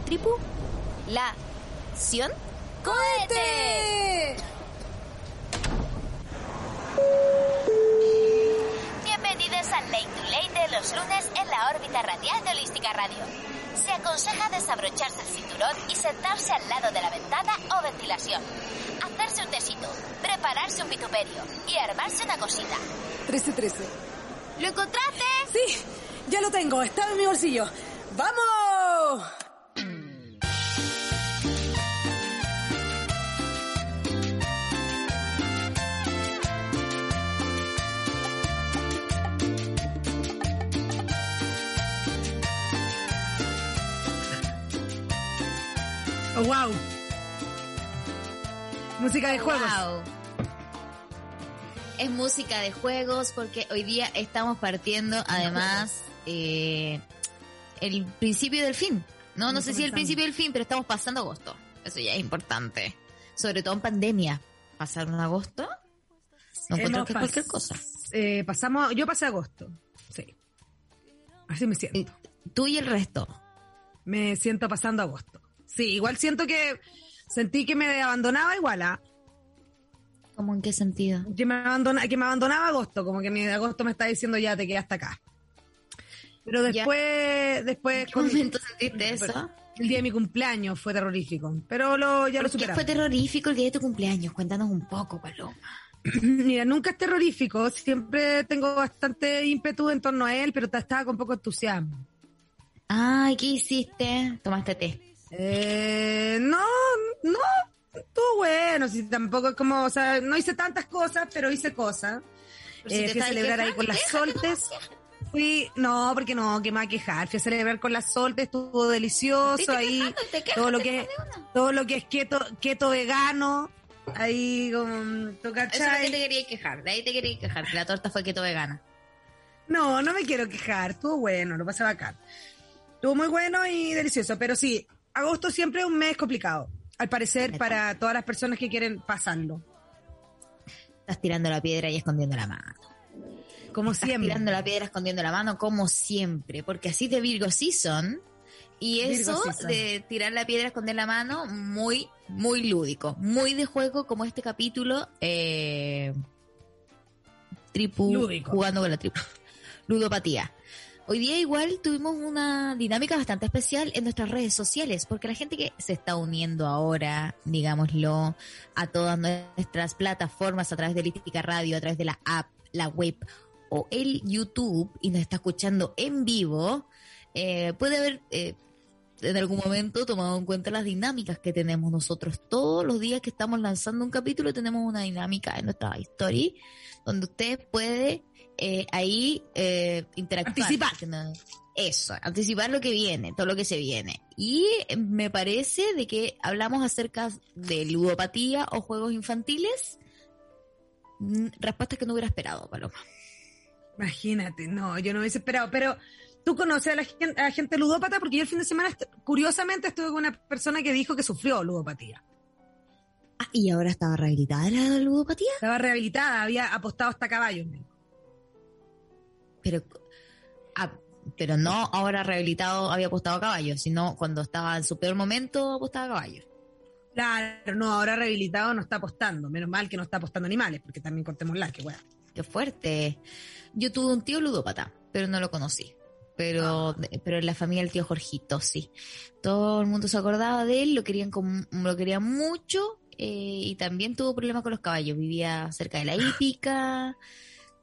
Tripu. La. ¿Ción? ¡Cohete! Bienvenidos al Late to Late de los lunes en la órbita radial de Holística Radio. Se aconseja desabrocharse el cinturón y sentarse al lado de la ventana o ventilación. Hacerse un tecito, prepararse un vituperio y armarse una cosita. 1313. ¿Lo encontraste? Sí, ya lo tengo. Está en mi bolsillo. ¡Vamos! Oh, wow. Música de juegos. Wow. Es música de juegos porque hoy día estamos partiendo además eh, el principio del fin. No, no sé si el principio del fin, pero estamos pasando agosto. Eso ya es importante. Sobre todo en pandemia. Pasar un agosto. No encuentro Hemos que cualquier cosa. Eh, pasamos, yo pasé agosto. Sí. Así me siento. Tú y el resto. Me siento pasando agosto. Sí, igual siento que sentí que me abandonaba igual, ¿ah? ¿Cómo en qué sentido? Que me abandona, que me abandonaba agosto, como que mi agosto me está diciendo ya te quedaste acá. Pero Ya. después, después ¿En qué momento sentiste eso? el día de mi cumpleaños fue terrorífico. Pero lo, ya lo ¿Por qué fue terrorífico el día de tu cumpleaños? Cuéntanos un poco, Paloma. Mira, nunca es terrorífico, siempre tengo bastante ímpetu en torno a él, pero estaba con poco entusiasmo. Ay, ¿qué hiciste? Tomaste té. Eh, no, no, estuvo bueno, si tampoco es como, o sea, no hice tantas cosas, pero hice cosas. Pero si Eh, te fui a celebrar ahí con las soltes. Fui, no, porque no, que me va a quejar. Fui a celebrar con las soltes, estuvo delicioso ahí. quejando quejas, Todo lo que, todo lo que es keto, keto vegano, ahí con, ¿tú Eso es lo que cachai? te quería quejar. De ahí te quería quejar. Que la torta fue keto vegana. No, no me quiero quejar, estuvo bueno, lo pasé bacán. Estuvo muy bueno y delicioso, pero sí, agosto siempre es un mes complicado, al parecer para todas las personas que quieren pasarlo. Estás tirando la piedra y escondiendo la mano. Como Estás siempre. tirando la piedra escondiendo la mano como siempre. Porque así de Virgo Season. Y eso season. de tirar la piedra, esconder la mano, muy, muy lúdico. Muy de juego como este capítulo. Eh, tripu, Lúdico. jugando con la tripu. Ludopatía. Hoy día igual tuvimos una dinámica bastante especial en nuestras redes sociales, porque la gente que se está uniendo ahora, digámoslo, a todas nuestras plataformas a través de Lística Radio, a través de la app, la web o el YouTube y nos está escuchando en vivo, eh, puede haber eh, en algún momento tomado en cuenta las dinámicas que tenemos nosotros. Todos los días que estamos lanzando un capítulo tenemos una dinámica en nuestra story donde usted puede eh, ahí eh, interactuar. Anticipar. no- Eso, anticipar lo que viene, todo lo que se viene. Y me parece de que hablamos acerca de ludopatía o juegos infantiles. Mm, Respuestas que no hubiera esperado, Paloma. Imagínate, no, yo no hubiese esperado, pero tú conoces a la gente, a la gente ludópata porque yo el fin de semana, est- curiosamente, estuve con una persona que dijo que sufrió ludopatía. Ah, y ahora estaba rehabilitada la ludopatía. Estaba rehabilitada, había apostado hasta caballos. Pero, ah, pero no ahora rehabilitado había apostado a caballo, sino cuando estaba en su peor momento apostaba a caballo. Claro, no, ahora rehabilitado no está apostando. Menos mal que no está apostando animales, porque también cortemos la que weá. Qué fuerte. Yo tuve un tío ludópata, pero no lo conocí. Pero, pero en la familia del tío Jorgito, sí. Todo el mundo se acordaba de él, lo querían, como- lo querían mucho eh, y también tuvo problemas con los caballos. Vivía cerca de la hípica,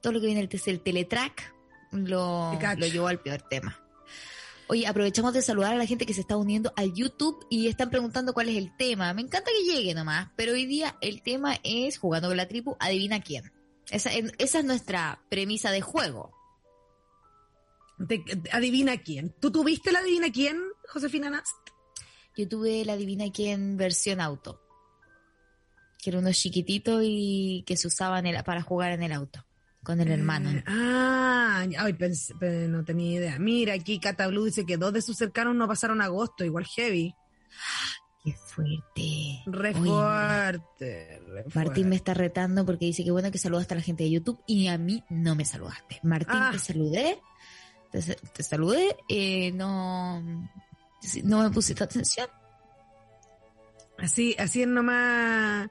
todo lo que viene del el teletrack lo, lo llevó al peor tema. Oye, aprovechamos de saludar a la gente que se está uniendo al YouTube y están preguntando cuál es el tema. Me encanta que llegue nomás, pero hoy día el tema es jugando con la tribu, adivina quién. Esa, esa es nuestra premisa de juego. adivina quién. ¿Tú tuviste la adivina quién, Josefina Nast? Yo tuve la adivina quién versión auto. Que era uno chiquitito y que se usaban para jugar en el auto con el hermano. Eh, ah, ay, no tenía idea. Mira, aquí Cata Blue dice que dos de sus cercanos no pasaron agosto, igual heavy. Qué fuerte. Re fuerte, Martín me está retando porque dice que bueno que saludaste a la gente de YouTube y a mí no me saludaste. Martín, te ah. saludé, te, saludé, eh, no, no me pusiste atención. Así, así es nomás,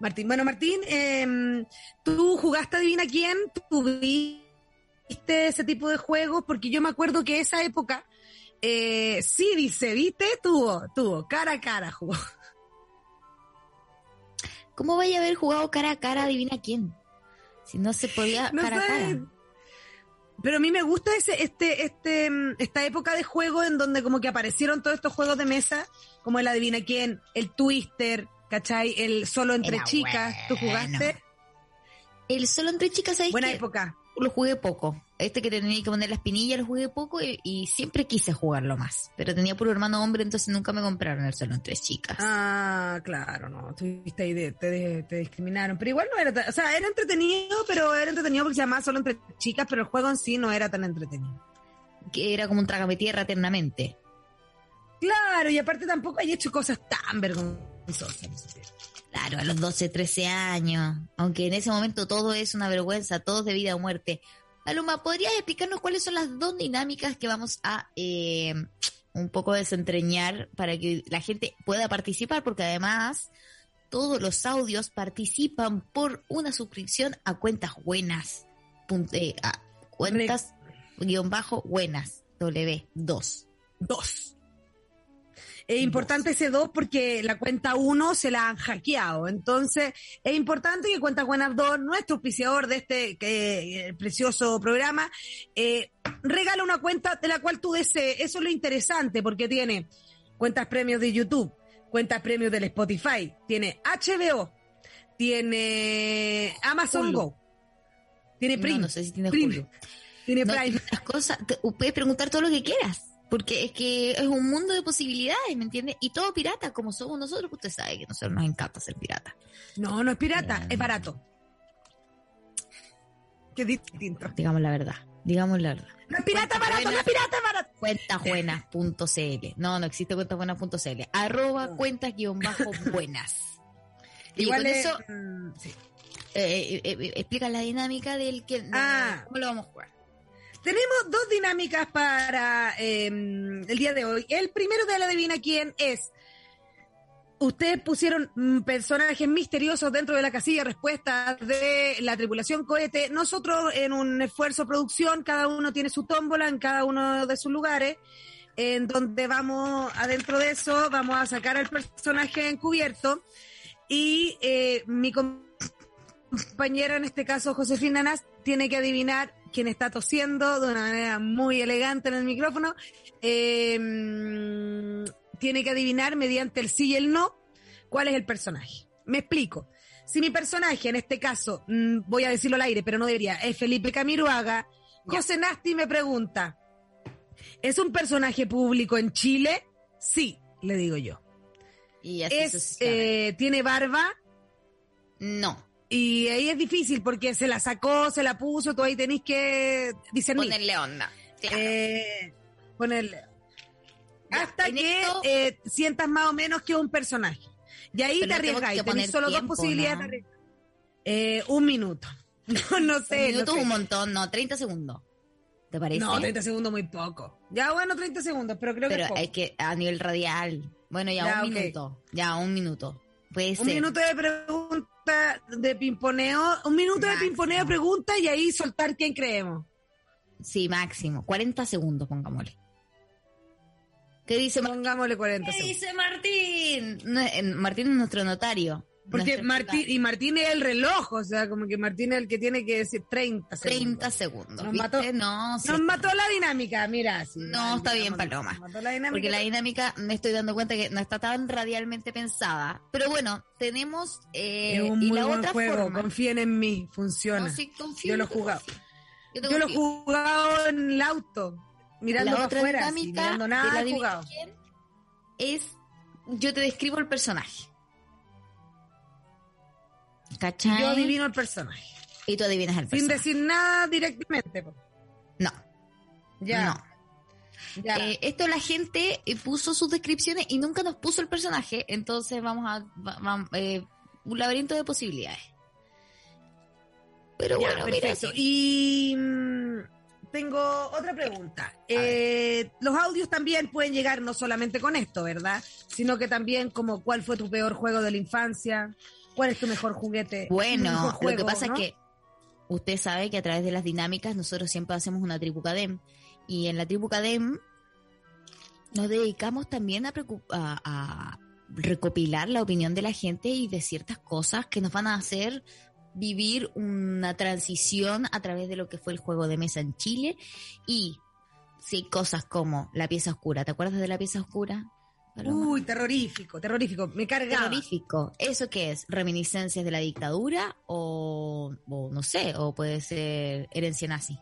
Martín. Bueno, Martín, eh, tú jugaste Adivina quién, tuviste ese tipo de juegos, porque yo me acuerdo que esa época, eh, sí, dice, ¿viste? Tuvo, tuvo, cara a cara jugó. ¿Cómo vaya a haber jugado cara a cara Adivina quién? Si no se podía cara a cara. Pero a mí me gusta ese, este, este, mm, esta época de juego en donde como que aparecieron todos estos juegos de mesa, como el Adivina quién, el Twister, ¿cachai? El Solo entre chicas, ¿tú jugaste? El Solo entre chicas, ¿sabes Buena época. Lo jugué poco. Este que tenía que poner la espinilla lo jugué poco y, siempre quise jugarlo más. Pero tenía puro hermano hombre, entonces nunca me compraron el Solo entre chicas. Ah, claro, no. Tuviste ahí, de, te, te, discriminaron. Pero igual no era, o sea, era entretenido, pero era entretenido porque se llamaba Solo entre chicas, pero el juego en sí no era tan entretenido. Que era como un trágame tierra eternamente. Claro, y aparte tampoco hay hecho cosas tan vergonzosas. Claro, a los 12, 13 años, aunque en ese momento todo es una vergüenza, todo es de vida o muerte. Paloma, ¿podrías explicarnos cuáles son las dos dinámicas que vamos a eh, un poco desentrañar para que la gente pueda participar? Porque además todos los audios participan por una suscripción a cuentas buenas. Eh, a cuentas guion bajo buenas. W2. Dos. Es importante ese 2 porque la cuenta 1 se la han hackeado. Entonces, es importante que Cuenta Buenas 2, nuestro auspiciador de este eh, precioso programa, eh, regala una cuenta de la cual tú desees. Eso es lo interesante porque tiene cuentas premios de YouTube, cuentas premios del Spotify, tiene HBO, tiene Amazon Go, tiene Prime. No, sé si tiene Prime. Tiene Prime. Las cosas, puedes preguntar todo lo que quieras. Porque es que es un mundo de posibilidades, ¿me entiendes? Y todo pirata, como somos nosotros, usted sabe que a nosotros nos encanta ser pirata. No, no es pirata, es barato. Qué distinto. Digamos la verdad, digamos la verdad. No es pirata barato, no es pirata barato. Cuentasbuenas.cl. No, no existe cuentasbuenas.cl. Arroba cuentas-buenas. Igual eso, mm, eh, eh, eh, explica la dinámica del que, ah. cómo lo vamos a jugar. Tenemos dos dinámicas para em, el día de hoy. El primero de la Divina quién es. Ustedes pusieron mm, personajes misteriosos dentro de la casilla de respuestas de la tripulación cohete. Nosotros, en un esfuerzo producción, cada uno tiene su tómbola en cada uno de sus lugares, en donde vamos, adentro de eso, vamos a sacar al personaje encubierto. Y eh, mi compañera, en este caso Josefina Nas, tiene que adivinar quien está tosiendo de una manera muy elegante en el micrófono, em, tiene que adivinar mediante el sí y el no cuál es el personaje. Me explico. Si mi personaje, en este caso, mm, voy a decirlo al aire, pero no debería, es Felipe Camiruaga, José Nasti me pregunta, ¿es un personaje público en Chile? Sí, le digo yo. Y es, eh, ¿Tiene barba? No. Y ahí es difícil porque se la sacó, se la puso, tú ahí tenés que discernir. Ponerle onda. Eh, ponerle. Hasta que eh, sientas más o menos que un personaje. Y ahí te arriesgas. Tenés solo dos posibilidades eh, un minuto. No, no sé. Un minuto es un montón, no, 30 segundos. ¿Te parece? No, 30 segundos muy poco. Ya bueno, 30 segundos, pero creo que es, es que a nivel radial. Bueno, ya, un minuto. Ya un minuto. Puede un minuto de pregunta de pimponeo, un minuto de pimponeo, pregunta y ahí soltar quién creemos. Sí, máximo. 40 segundos, pongámosle. ¿Qué dice Pongámosle 40 ¿Qué dice Martín? Martín es nuestro notario. Porque Martín, y Martín es el reloj, o sea, como que Martín es el que tiene que decir 30 segundos. 30 segundos. Nos ¿viste? mató- No, sí Nos mató la dinámica, mira. sí, No, está bien, nos Paloma. mató la dinámica. Porque la dinámica me estoy dando cuenta que no está tan radialmente pensada. Pero bueno, tenemos eh, es un y muy la buen otra juego, forma. confíen en mí, funciona. No, sí, confío, Yo lo he jugado. Yo, lo he jugado en el auto, mirando la otra afuera, así, dinámica mirando de nada, la jugado. es yo te describo el personaje. ¿Cachai? Y yo adivino el personaje, Y tú adivinas el sin personaje. decir nada directamente. po. No, Ya, no. ya. Eh, esto la gente eh, puso sus descripciones y nunca nos puso el personaje, entonces vamos a va- va- eh, un laberinto de posibilidades. Pero Ya, bueno, mira, perfecto. sí. Y mm, tengo otra pregunta. Eh, los audios también pueden llegar no solamente con esto, ¿verdad? Sino que también como cuál fue tu peor juego de la infancia, cuál es tu mejor juguete. Bueno, mejor lo que pasa ¿no? es que usted sabe que a través de las dinámicas nosotros siempre hacemos una tribu Cadem y en la tribu Cadem nos dedicamos también a, a- a recopilar la opinión de la gente y de ciertas cosas que nos van a hacer vivir una transición a través de lo que fue el juego de mesa en Chile y sí, cosas como la pieza oscura. ¿Te acuerdas de la pieza oscura? Paloma? Uy, terrorífico, terrorífico. Me cargaba. terrorífico. ¿Eso qué es? ¿Reminiscencias de la dictadura o, o no sé, o puede ser herencia nazi?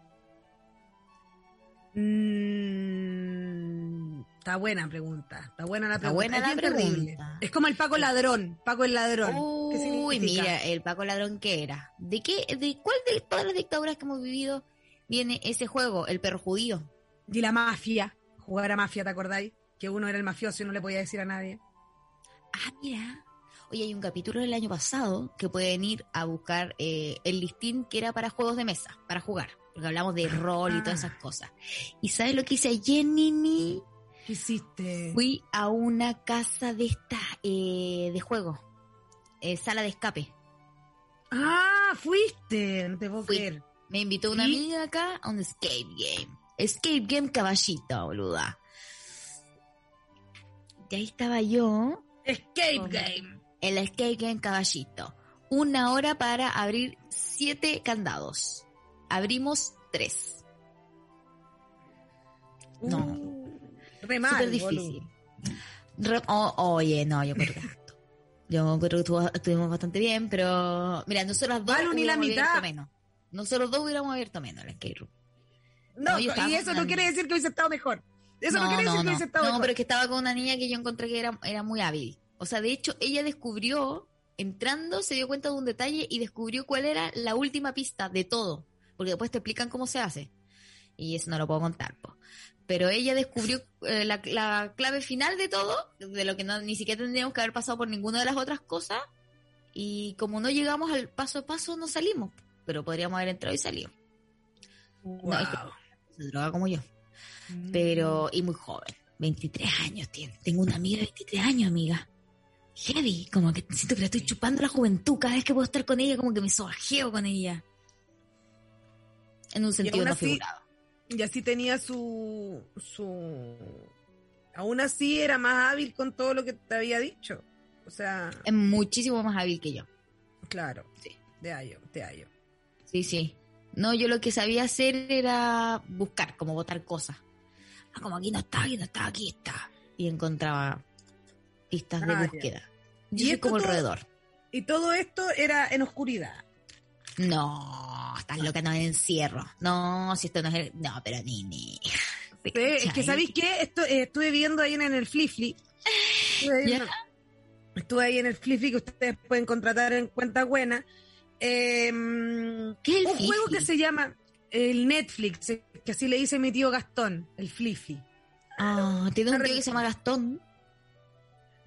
Mm, está buena pregunta. Está buena la Está pregunta. buena es la terrible. pregunta. Es como el Paco ladrón. Paco el ladrón. ¿Qué Uy, mira, el Paco Ladrón que era. ¿De qué, de cuál de todas las dictaduras que hemos vivido viene ese juego, el perro judío? Y la mafia. Jugar a mafia, ¿te acordáis? Que uno era el mafioso y no le podía decir a nadie. Ah, mira. Oye, hay un capítulo del año pasado que pueden ir a buscar eh, el listín que era para juegos de mesa, para jugar. Porque hablamos de rol y todas esas cosas. ¿Y sabes lo que hice ayer, Nini? ¿Qué hiciste? Fui a una casa de esta eh, de juego, eh, sala de escape. Ah, fuiste. No te puedo Fui. creer. Me invitó una ¿Sí? amiga acá a un escape game. Escape game caballito, boluda. Y ahí estaba yo Escape Con- Game. en la escape game caballito. Una hora para abrir siete candados. Abrimos tres. No. Uh, re mal, Súper difícil. Re- oh, oye, no, yo creo que. Yo creo que estuvimos bastante bien, pero mira, nosotros dos ni la mitad. menos. Nosotros dos hubiéramos abierto menos el escape room. No, No, y eso no quiere decir que hubiese estado mejor. Eso no, quiere decir que no. hubiese estado No, mejor. pero es que estaba con una niña que yo encontré que era, era muy hábil. O sea, de hecho, ella descubrió, entrando, se dio cuenta de un detalle y descubrió cuál era la última pista de todo. Porque después te explican cómo se hace. Y eso no lo puedo contar, po. Pero ella descubrió eh, la, la clave final de todo, de lo que no, ni siquiera tendríamos que haber pasado por ninguna de las otras cosas. Y como no llegamos al paso a paso, no salimos. Pero podríamos haber entrado y salido. Wow. es que- Se droga como yo pero y muy joven, 23 años tiene. Tengo una amiga de 23 años, amiga. Heavy, como que siento que la estoy chupando la juventud cada vez que puedo estar con ella, como que me sobajeo con ella. En un sentido no así- figurado. Y así tenía su, su... Aún así era más hábil con todo lo que te había dicho. O sea, Es muchísimo más hábil que yo. claro. Sí. Te hallo, te hallo. Sí, sí. No, yo lo que sabía hacer era buscar, como botar cosas. Ah, como aquí no está, aquí no está, aquí está. Y encontraba pistas de Ah, búsqueda. ¿Y Yo soy esto como el todo-. Y todo esto era en oscuridad. No, estás loca, no me encierro. No, si esto no es el... No, pero ni, ni. Sí, es que, ¿sabéis qué? Esto, eh, estuve viendo ahí en, en el Flifly. Estuve, en- estuve ahí en el Flifly que ustedes pueden contratar en cuenta buena. Eh, ¿Qué es el un juego que se llama el Netflix, eh, que así le dice mi tío Gastón, el Fliffy. Ah, tiene un tío que se llama Gastón.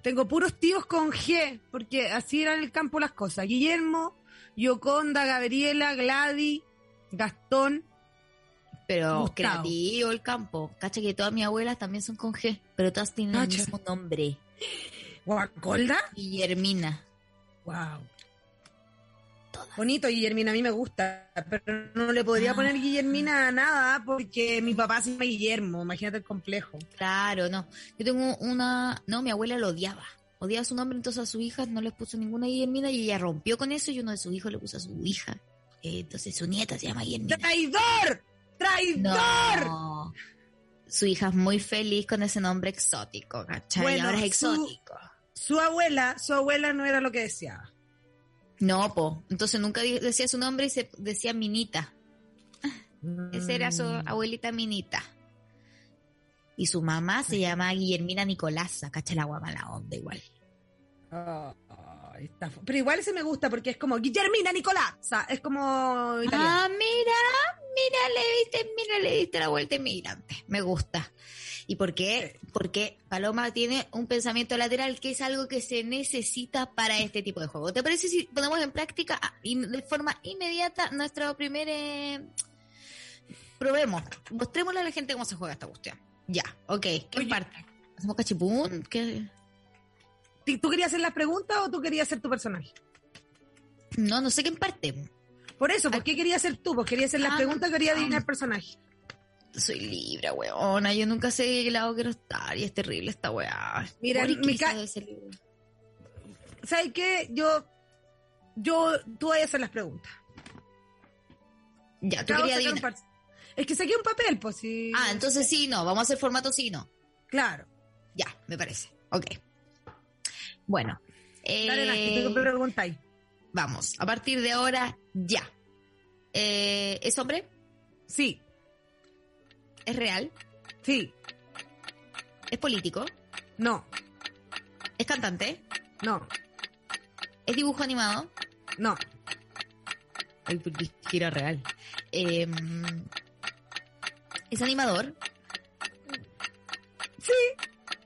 Tengo puros tíos con G, porque así eran en el campo las cosas. Guillermo, Yoconda, Gabriela, Gladys, Gastón. Pero Gustavo. creativo el campo. Cacha que todas mis abuelas también son con G, pero todas tienen el Cacha. mismo nombre. ¿Guacolda? Guillermina. Wow. Todas. Bonito, Guillermina, a mí me gusta, pero no le podría Ah. poner Guillermina a nada porque mi papá se llama Guillermo, imagínate el complejo. Claro, no. Yo tengo una... No, mi abuela lo odiaba. odiaba su nombre, entonces a sus hijas no les puso ninguna Guillermina y ella rompió con eso y uno de sus hijos le puso a su hija. Eh, entonces su nieta se llama Guillermina. ¡Traidor! ¡Traidor! No. Su hija es muy feliz con ese nombre exótico, ¿cachai? Bueno, Ahora es su- exótico. Su abuela, su abuela no era lo que deseaba. No, po. Entonces nunca decía su nombre y se decía Minita. Esa era su Mm. abuelita Minita. Y su mamá se llama Guillermina Nicolasa, cacha la guapa la onda igual. Ah, está Pero igual ese me gusta porque es como Guillermina Nicolazza, es como italiano. Ah, mira, mira, le diste, mira, le diste la vuelta inmigrante. Me gusta. ¿Y por qué? Porque Paloma tiene un pensamiento lateral que es algo que se necesita para este tipo de juego. ¿Te parece si ponemos en práctica ah, de forma inmediata nuestro primer... eh, probemos, mostrémosle a la gente cómo se juega esta cuestión. Ya, ok. ¿Qué Oye. parte? ¿Hacemos cachipún? ¿Qué? ¿Ti- ¿Tú querías hacer las preguntas o tú querías ser tu personaje? No, no sé qué parte. Por eso, ¿por qué querías ser tú? Porque querías hacer las Ah, preguntas, quería ah. adivinar el personaje. Soy libre, weona. Yo nunca sé de qué lado quiero estar y es terrible esta weá. Mira, mi. ¿Sabes qué? Yo, yo, tú vas a hacer las preguntas. Ya, tú querías adivinar. Es que saqué un papel, pues sí. Ah, entonces sí, no. Vamos a hacer formato sí, no. Claro. Ya, me parece. Ok. Bueno. Dale, Nati, eh, tú preguntáis. Vamos. A partir de ahora, ya. Eh, ¿Es hombre? Sí, ¿Es real? sí, ¿Es político? no, ¿Es cantante? no, ¿Es dibujo animado? no, Ay, porque que era real. Eh, ¿Es animador? sí,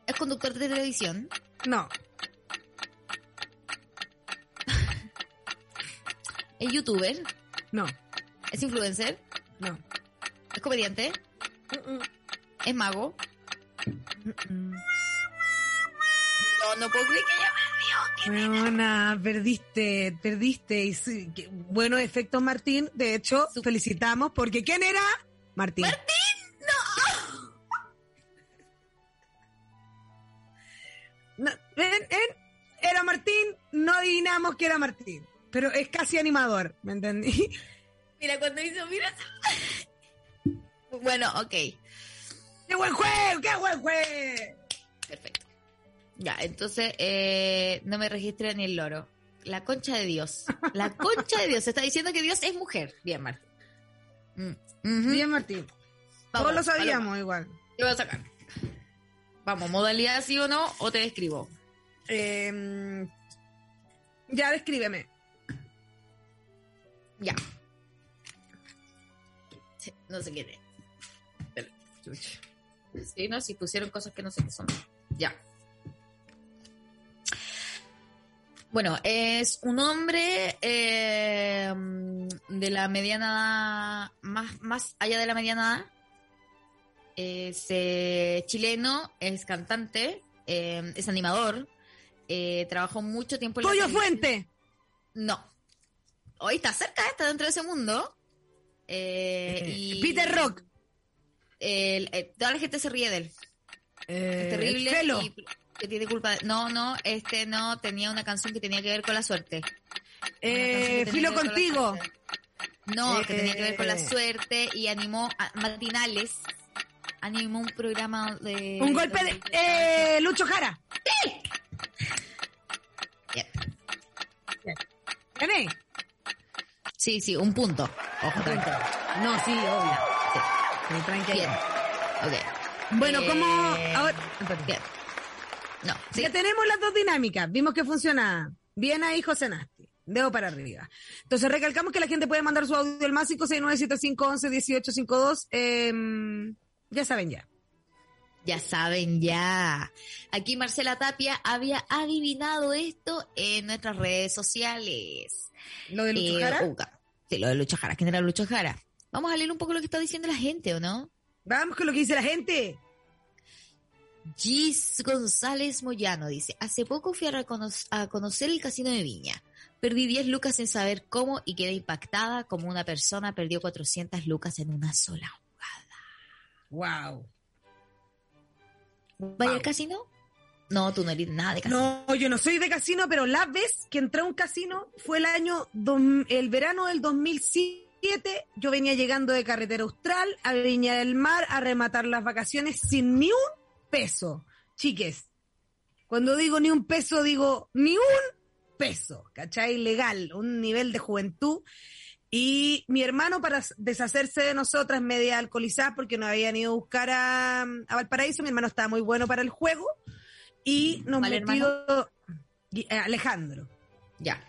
¿Es conductor de televisión? no, ¿Es youtuber? no, ¿Es influencer? no. ¿Es comediante? ¿Es mago? No, no puedo creer que ella Weona, perdiste, perdiste. Y sí, que- buenos efectos, Martín. De hecho, Su- felicitamos porque ¿quién era? Martín. No, ven, ven, era Martín, no adivinamos que era Martín. Pero es casi animador, ¿me entendí? Mira, cuando hizo, mira. Bueno, ok. ¡Qué buen juego! ¡Qué buen juego! Perfecto. Ya, entonces eh, no me registra ni el loro. La concha de Dios. La concha de Dios. Se está diciendo que Dios es mujer. Bien, Martín. Mm. Bien, Martín. Todos lo sabíamos Paloma, igual. Te voy a sacar. Vamos, modalidad sí o no, o te describo. Eh, ya, descríbeme. Ya. Sí, no sé qué es. Sí, no, si pusieron cosas que no sé qué son. Ya. Bueno, es un hombre eh, de la mediana, más, más allá de la mediana edad. Es eh, chileno, es cantante, eh, es animador, eh, trabajó mucho tiempo en la Pollo. Fuente. No. Hoy está cerca, está dentro de ese mundo. Eh, y Peter Rock. el- eh, toda la gente se ríe de él. Eh, Es terrible. Felo. y que tiene culpa. de- No, no, este no tenía una canción que tenía que ver con la suerte. Eh, Filo con contigo. No, que tenía que ver con la suerte y animó a- matinales. Animó un programa de. Un golpe de. Eh, Lucho Jara. Bien. ¿Gané? Sí, sí, un punto. Ojo, tranquilo. No, sí, obvio. Sí. Tranquilo. Bien. Ok. Bueno, Eh, ¿cómo...? Ahora. Bien. No, sí. Ya tenemos las dos dinámicas. Vimos que funciona. Bien ahí, José Nasti. Dedo para arriba. Entonces, recalcamos que la gente puede mandar su audio al más 569-7511-1852. Eh, ya saben ya. Ya saben, ya. Aquí Marcela Tapia había adivinado esto en nuestras redes sociales. Lo de Lucho Eh, Jara. Sí, lo de Lucho Jara. ¿Quién era Lucho Jara? Vamos a leer un poco lo que está diciendo la gente, ¿o no? Vamos con lo que dice la gente. Gis González Moyano dice, hace poco fui a, recono- a conocer el casino de Viña. Perdí 10 lucas sin saber cómo y quedé impactada como una persona perdió 400 lucas en una sola jugada. Wow. ¿Vaya al casino? No, tú no eres nada de casino. No, yo no soy de casino, pero la vez que entré a un casino fue el año, el verano del 2007. Yo venía llegando de Carretera Austral a Viña del Mar a rematar las vacaciones sin ni un peso. Chiques, cuando digo ni un peso, digo ni un peso, ¿cachai? Legal, un nivel de juventud. Y mi hermano, para deshacerse de nosotras, media alcoholizada, porque no habían ido a buscar a, a Valparaíso, mi hermano estaba muy bueno para el juego y nos metió eh, Alejandro. Ya.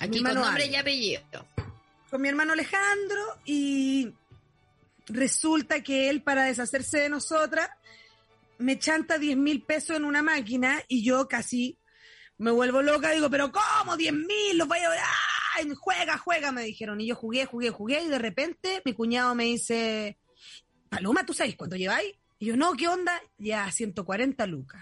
Aquí con nombre y apellido. Con mi hermano Alejandro y resulta que él para deshacerse de nosotras me chanta 10 mil pesos en una máquina y yo casi me vuelvo loca, digo, pero ¿cómo? 10 mil, los voy a... ¡Ay, juega, juega! Me dijeron. Y yo jugué, jugué, jugué y de repente mi cuñado me dice, Paloma, ¿tú sabes cuánto lleváis? Y yo, no, ¿qué onda? Ya, 140 lucas.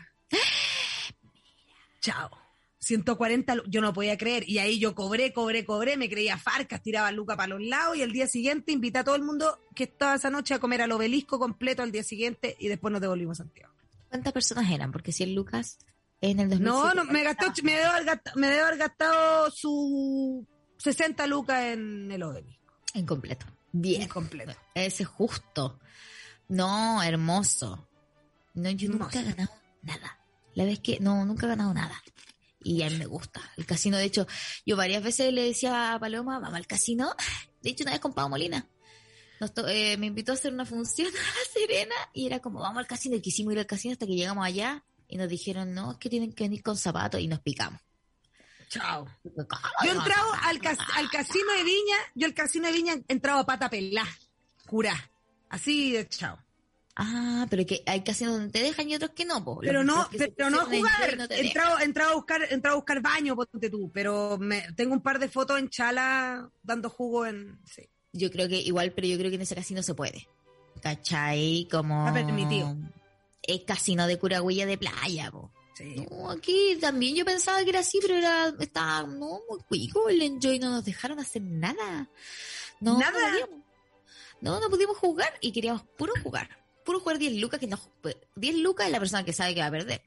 Chao. 140, yo no podía creer. Y ahí yo cobré, cobré, cobré, me creía farcas, tiraba Luca para los lados y el día siguiente invité a todo el mundo que estaba esa noche a comer al obelisco completo al día siguiente y después nos devolvimos a Santiago. ¿Cuántas personas eran? Porque si el Lucas en el 2007... No, no, me, gastó, me, debo haber gastado, me debo haber gastado su 60 lucas en el obelisco. En completo. Bien. completo. Ese es justo. No, hermoso. No, yo nunca he ganado nada. La vez que, no, nunca he ganado nada. Y a mí me gusta. El casino, de hecho, yo varias veces le decía a Paloma, vamos al casino. De hecho, una vez con Pau Molina. Eh, me invitó a hacer una función a La Serena y era como, vamos al casino. Y quisimos ir al casino hasta que llegamos allá y nos dijeron, no, es que tienen que venir con zapatos y nos picamos. Chao. Yo he entrado al, al, casino de Viña, yo al casino de Viña he entrado a pata pelá, curá. Así de chao. Ah, pero que hay casinos donde te dejan y otros que no, Pero no, pero no jugar. he entrado, entrado, a buscar, entrado a buscar baño, ponte tú, pero me, tengo un par de fotos en chala dando jugo en. Sí. Yo creo que igual, pero yo creo que en ese casino se puede. ¿Cachai? Como. Está permitido. Es casino de curagüilla de playa, po. Sí. aquí también yo pensaba que era así, pero era, estaba no, muy cuico el enjoy, no nos dejaron hacer nada. No, ¿Nada? No, no, no pudimos jugar y queríamos puro jugar puro jugar 10 lucas, que no, 10 lucas es la persona que sabe que va a perder.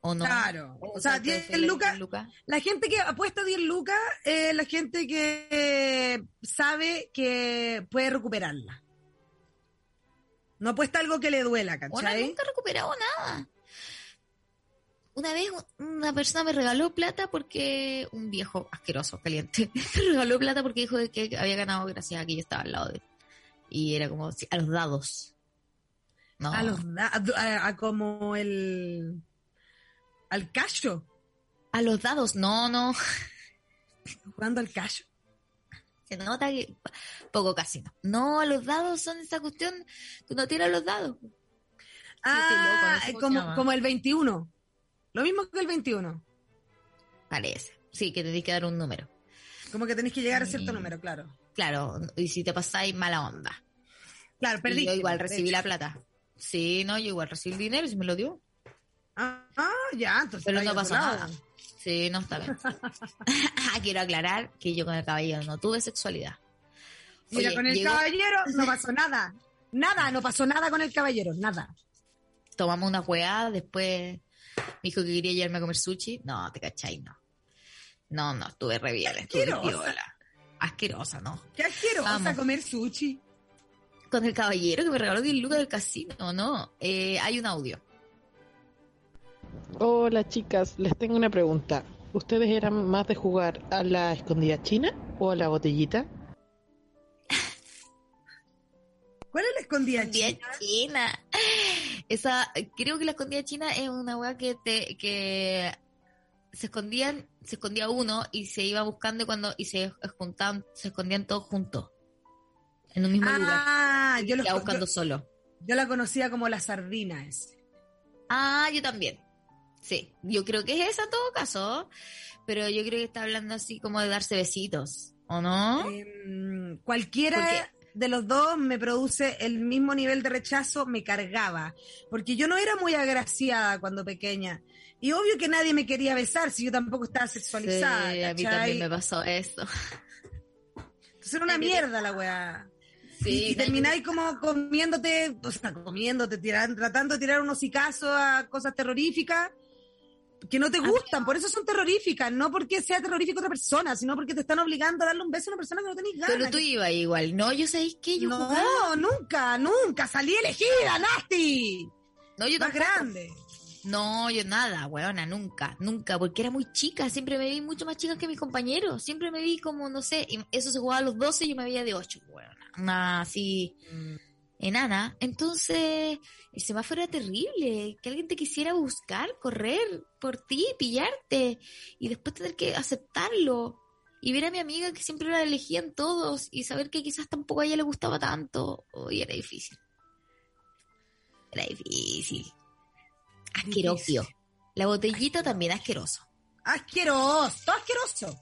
¿O no? Claro. O, sea, 10 lucas, La gente que apuesta 10 lucas es la gente que sabe que puede recuperarla. No apuesta algo que le duela, ¿cachai? nunca he recuperado nada. Una vez una persona me regaló plata porque un viejo asqueroso, caliente, me regaló plata porque dijo que había ganado gracias a que yo estaba al lado de él. Y era como a los dados. A los a, como el al callo. A los dados, no, no. Jugando al callo. Se nota que poco casino. No, a los dados son esa cuestión que uno tira los dados. Ah, como, como el 21. Lo mismo que el 21. Parece. Sí, que tenéis que dar un número. Como que tenéis que llegar a cierto número, claro. Claro, y si te pasáis, mala onda. Claro, perdí. Yo igual recibí la plata. Sí, no, yo igual recibí el dinero y se me lo dio. Ah, ya, entonces. Pero no pasó nada. Sí, no está bien. Quiero aclarar que yo con el caballero no tuve sexualidad. Mira, con el caballero no pasó nada. Nada, no pasó nada con el caballero, nada. Tomamos una juega, después me dijo que quería llevarme a comer sushi. No, te cachai, no. No, no, estuve re bien, estuve asquerosa. Asquerosa, ¿no? Qué asquerosa comer sushi con el caballero que me regaló 10 lucas del casino, ¿no? Eh, hay un audio. Hola chicas, les tengo una pregunta. ¿Ustedes eran más de jugar a la escondida china o a la botellita? ¿Cuál es la escondida, china? Esa, creo que la escondida china es una weá que te, que se escondían, se escondía uno y se iba buscando cuando, y se juntaban, se escondían todos juntos en un mismo ah, lugar. Yo lo buscando solo. Yo la conocía como la sardina Ah, yo también. Sí, yo creo que es esa en todo caso, pero yo creo que está hablando así como de darse besitos, ¿o no? Em, cualquiera de los dos me produce el mismo nivel de rechazo, me cargaba, porque yo no era muy agraciada cuando pequeña. Y obvio que nadie me quería besar si yo tampoco estaba sexualizada. Sí, a mí también me pasó eso. Entonces era una mierda la weá y, termináis como comiéndote, o sea, comiéndote, tratando de tirar unos sicazos a cosas terroríficas que no te gustan, por eso son terroríficas, no porque sea terrorífica otra persona, sino porque te están obligando a darle un beso a una persona que no tenés ganas. Pero tú ibas igual. No, yo sabéis que yo no, jugaba. nunca, nunca, salí elegida, Nasty. No, yo Más tampoco. grande. No, yo nada, weona, nunca, nunca, porque era muy chica, siempre me vi mucho más chica que mis compañeros, siempre me vi como, no sé, y eso se jugaba a los 12 y yo me veía de 8, weona, una así enana. Entonces, el semáforo era terrible, que alguien te quisiera buscar, correr por ti, pillarte, y después tener que aceptarlo. Y ver a mi amiga que siempre la elegían todos y saber que quizás tampoco a ella le gustaba tanto, hoy era difícil. Era difícil. Asqueroso. La botellita también asqueroso. Asqueroso, asqueroso.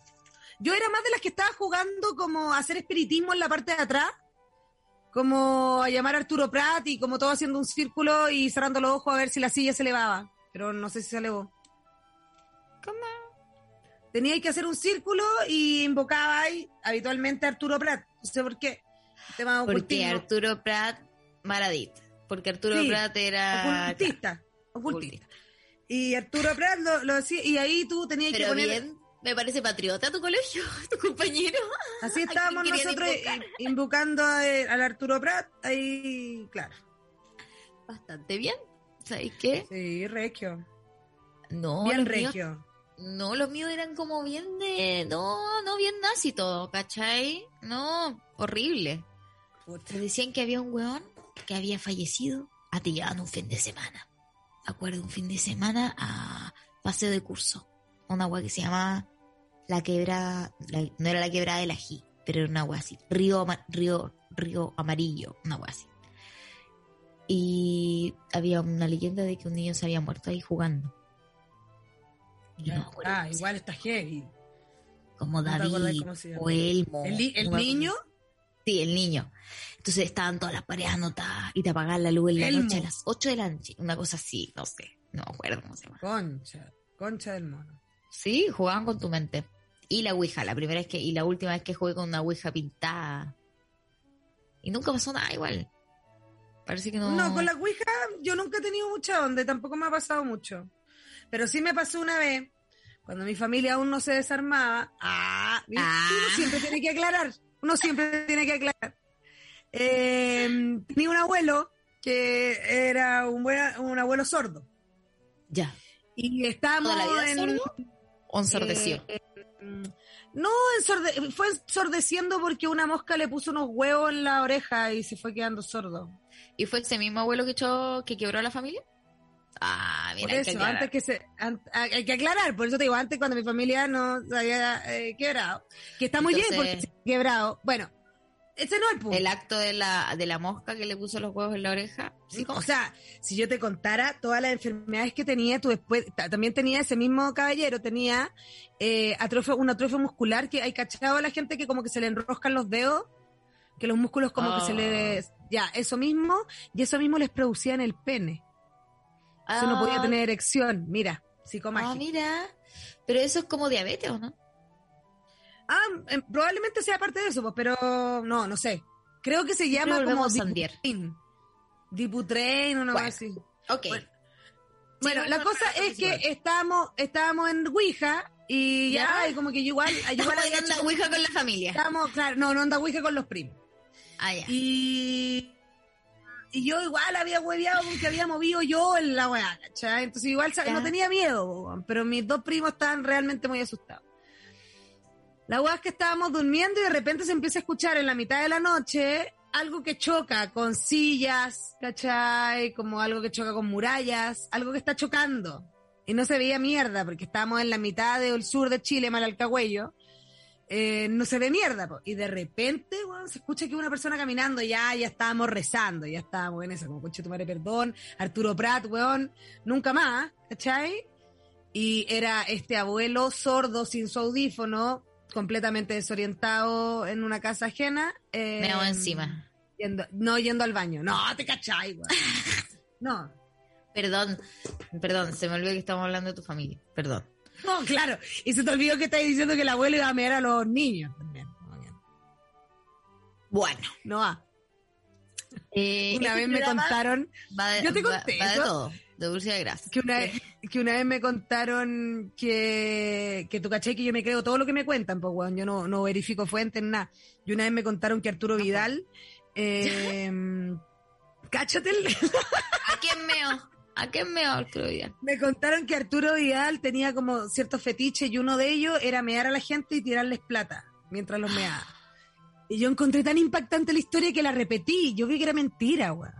Yo era más de las que estaba jugando como a hacer espiritismo en la parte de atrás, como a llamar a Arturo Prat y como todo haciendo un círculo y cerrando los ojos a ver si la silla se elevaba. Pero no sé si se elevó. ¿Cómo? Tenía que hacer un círculo y invocaba ahí habitualmente a Arturo Prat. No sé por qué. Tema Porque. Arturo Prat, Maradit. Porque Arturo Sí, Prat era... Ocultista. Ocultista. Y Arturo Prat lo, lo decía, y ahí tú tenías que poner. bien, me parece patriota tu colegio, tu compañero. Así ¿A estábamos nosotros invocar? invocando a- eh, al Arturo Prat, ahí, claro. Bastante bien. ¿Sabéis qué? Sí, regio. No, Bien míos- regio. no, los míos eran como bien de... No, no, bien nazi todo, ¿cachai? No, horrible. Puta. Me decían que había un weón que había fallecido atillado un fin de semana. Acuerdo, un fin de semana a paseo de curso. Una agua que se llamaba La Quebrada, la- no era la Quebrada del Ají, pero era una agua así. Río, río, río Amarillo, una agua así. Y había una leyenda de que un niño se había muerto ahí jugando. Yo no me Ah, igual está heavy. como David o Elmo. ¿El, no niño? Sí, el niño. Entonces estaban todas las paredes anotadas y te apagaban la luz en la Elmo. noche a las 8 de la noche. Una cosa así, no sé. No me acuerdo cómo se llama. Concha. Concha del mono. Sí, jugaban con tu mente. Y la Ouija, la primera vez que, y la última vez que jugué con una Ouija pintada. Y nunca pasó nada igual. Parece que no. No, con la Ouija yo nunca he tenido mucha onda, tampoco me ha pasado mucho. Pero sí me pasó una vez, cuando mi familia aún no se desarmaba. Ah, ¿viste? Ah. uno siempre tiene que aclarar. Uno siempre tiene que aclarar. Eh, tenía un abuelo que era un, buen- un abuelo sordo. Ya. Y estábamos ¿Toda la vida en. sordo? ¿O ensordecido? eh, no, ensorde- fue ensordeciendo porque una mosca le puso unos huevos en la oreja y se fue quedando sordo. ¿Y fue ese mismo abuelo que echó, que quebró a la familia? Ah, mira, Por hay que eso, antes que se, an- hay que aclarar, por eso te digo, antes cuando mi familia no se había eh, quebrado, que está muy bien porque se ha quebrado. Bueno, ese no es el punto. El acto de la, de la mosca que le puso los huevos en la oreja. Sí, o sea, si yo te contara todas las enfermedades que tenía, tú después, ta- también tenía ese mismo caballero, tenía eh, atrofio, un atrofio muscular que hay cachado a la gente que como que se le enroscan los dedos, que los músculos como que se le... Ya, eso mismo, y eso mismo les producía en el pene. Eso no podía Ah, tener erección, mira, Ah, psicomágico. mira. Pero eso es como diabetes, ¿o no? Ah, em, probablemente sea parte de eso, pues, pero no, no sé. Creo que se llama como. Diputrain. Diputrain o no Bueno, así. Ok. Bueno, la cosa es que estábamos, estábamos en Ouija y ya, ¿Ya? y como que yo igual, yo igual anda hecho- Ouija con la familia. estábamos, claro, no, no anda Ouija con los primos. Ah, ya. Y, y yo igual había hueveado con que había movido yo en la weá, ¿cachai? Entonces igual no tenía miedo, pero mis dos primos estaban realmente muy asustados. La weá es que estábamos durmiendo y de repente se empieza a escuchar en la mitad de la noche algo que choca con sillas, ¿cachai? Como algo que choca con murallas, algo que está chocando. Y no se veía mierda porque estábamos en la mitad del sur de Chile, mal alcagüello. Eh, no se ve mierda. po. Y de repente, weón, se escucha que una persona caminando, ya, ya estábamos rezando, ya estábamos en esa, como coche tu madre, perdón, Arturo Prat, weón, nunca más, ¿cachai? Y era este abuelo sordo, sin su audífono, completamente desorientado en una casa ajena. eh, Meo encima. yendo- no yendo al baño. No, te cachai, weón. No. Perdón, perdón, se me olvidó que estamos hablando de tu familia. Perdón. No, claro. Y se te olvidó que estáis diciendo que el abuelo iba a mirar a los niños también. Bueno. No va. eh, Una este vez me contaron, va de- Yo te conté va de todo. De dulce de grasa. Que una, vez, que una vez me contaron que, que tú caché que yo me creo todo lo que me cuentan, pues weón, yo no, no verifico fuentes, nada. Y una vez me contaron que Arturo Vidal, eh, cáchate el- ¿A quién meo? ¿A quién meo, Arturo Vidal? Me contaron que Arturo Vidal tenía como ciertos fetiches y uno de ellos era mear a la gente y tirarles plata mientras los meaba. Y yo encontré tan impactante la historia que la repetí. Yo vi que era mentira, weón.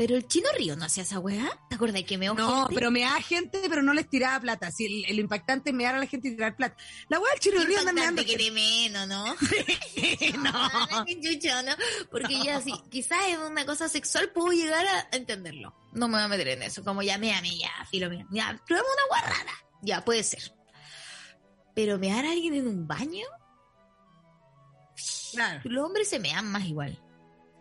Pero el chino río no hacía esa weá. ¿Te acuerdas que meó No, gente? pero meaba gente, pero no les tiraba plata. Sí, el, el impactante es mear a la gente y tirar plata. La weá del chino río anda meando. Que te menos, ¿no? no. qué chucha, ¿no? Porque ya sí, quizás es una cosa sexual puedo llegar a entenderlo. No me voy a meter en eso, como ya méame, ya, filo mío. Ya, probemos una guarrada. Ya, puede ser. Pero mear a alguien en un baño, Claro. los hombres se mean más igual.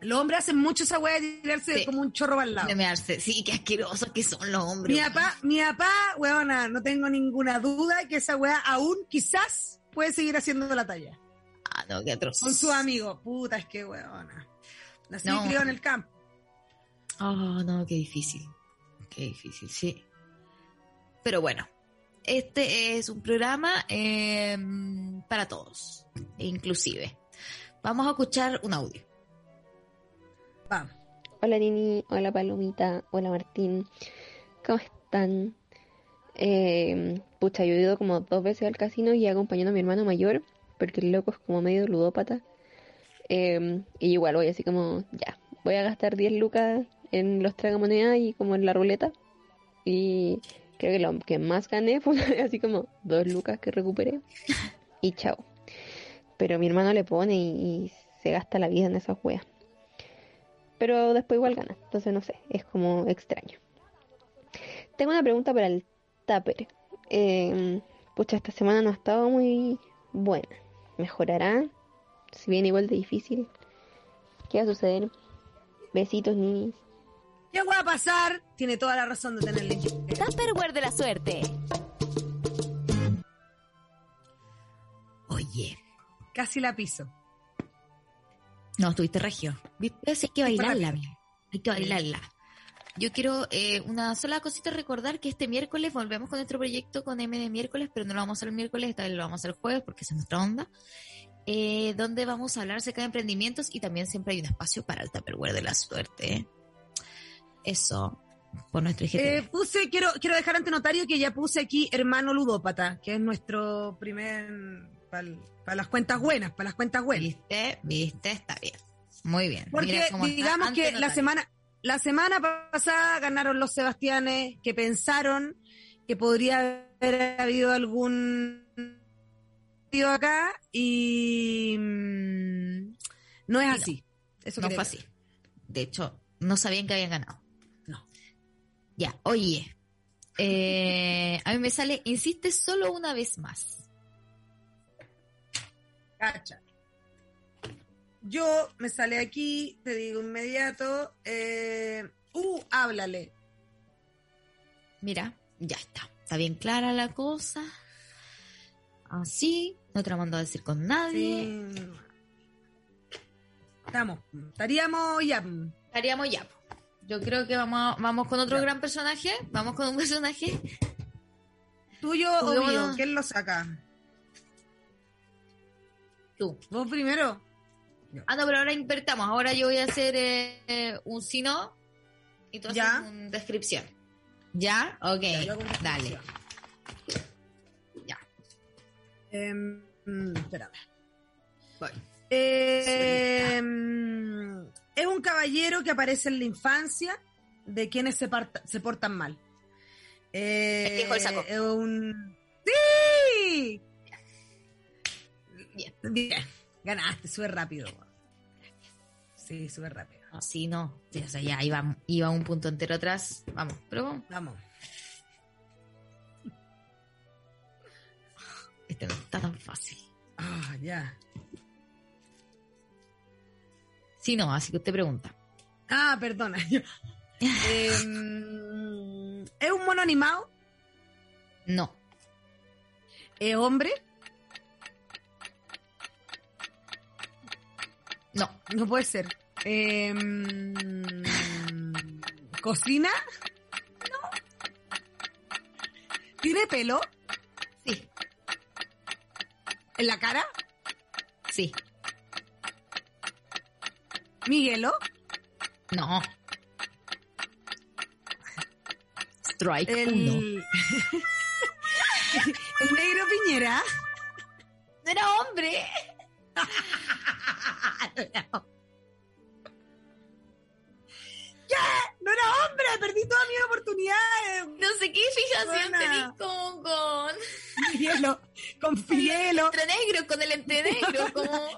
Los hombres hacen mucho esa weá de tirarse Sí. como un chorro el lado. De mearse. Sí, qué asquerosos que son los hombres. Mi papá, mi papá, weona, no tengo ninguna duda que esa weá aún quizás puede seguir haciendo la talla. Ah, no, qué atroz. Con sus amigos. Puta, es que weona. Nací y No. crió en el campo. Oh, no, qué difícil. Qué difícil, sí. Pero bueno, este es un programa eh, para todos, inclusive. Vamos a escuchar un audio. Hola Nini, hola Palomita, hola Martín, ¿cómo están? Eh, pucha, yo he ido como dos veces al casino y he acompañado a mi hermano mayor, porque el loco es como medio ludópata. Eh, y igual voy así como, ya, voy a gastar 10 lucas en los tragamonedas y como en la ruleta. Y creo que lo que más gané fue así como dos lucas que recuperé. Y chao. Pero mi hermano le pone y, y se gasta la vida en esas weas pero después igual gana. Entonces no sé, es como extraño. Tengo una pregunta para el Tupper. Eh, pucha, esta semana no ha estado muy buena. ¿Mejorará? Si bien igual de difícil. ¿Qué va a suceder? Besitos, ninis. ¿Qué va a pasar? Tiene toda la razón de tenerle. Tupperware de la suerte. Oye, Casi la piso. No, estuviste regio. ¿Viste? Sí, hay que bailarla. Hay que bailarla. Yo quiero eh, una sola cosita recordar que este miércoles volvemos con nuestro proyecto con M de miércoles, pero no lo vamos a hacer el miércoles, esta vez lo vamos a hacer el jueves porque esa es nuestra onda. eh, donde vamos a hablar acerca de emprendimientos y también siempre hay un espacio para el Tupperware de la suerte. ¿eh? Eso, por nuestro IGTV. Eh, puse, quiero, quiero dejar ante notario que ya puse aquí hermano ludópata, que es nuestro primer. Para las cuentas buenas, para las cuentas buenas. ¿Viste? ¿Viste? Está bien. Muy bien. Porque digamos que la semana, la semana pasada ganaron los Sebastianes que pensaron que podría haber habido algún partido acá y mm, no es así. Eso No fue así. De hecho, no sabían que habían ganado. No. Ya, oye. eh, a mí me sale, insiste solo una vez más. Cacha. Yo me sale aquí, te digo inmediato, eh, uh, háblale. Mira, ya está. Está bien clara la cosa. Así, no te la mando a decir con nadie. Sí. Estamos, estaríamos ya. Estaríamos ya. Yo creo que vamos, vamos con otro Ya. gran personaje. Vamos con un personaje. ¿Tuyo o mío? ¿Quién lo saca? Tú. ¿Vos primero? Ah, no, pero ahora invertamos. Ahora yo voy a hacer eh, eh, un sino y tú haces Ya. una descripción. ¿Ya? Ok, Ya, dale. Ya. Em, mm, espérame. Voy. Eh, mm, es un caballero que aparece en la infancia de quienes se, parta- se portan mal. Eh, El viejo del saco. Es un... ¡Sí! Bien. Bien. Ganaste, sube rápido. Sí, sube rápido. No, sí, no. Sí, o sea, ya iba, iba un punto entero atrás. Vamos, pero vamos. Vamos. Este no está tan fácil. Ah, ya. Sí, no, así que usted pregunta. Ah, perdona. Em, ¿Es un mono animado? No, ¿Es hombre? No, No puede ser. Em, ¿Cocina? ¿Tiene pelo Sí, en la cara? sí. ¿Miguelo? No. Strike El... uno. el negro Piñera. No era hombre. No era hombre, perdí todas mis oportunidades. No sé qué fijación tenés con, con Miguelo, con Figuelo. entre negro, con el entre negro, como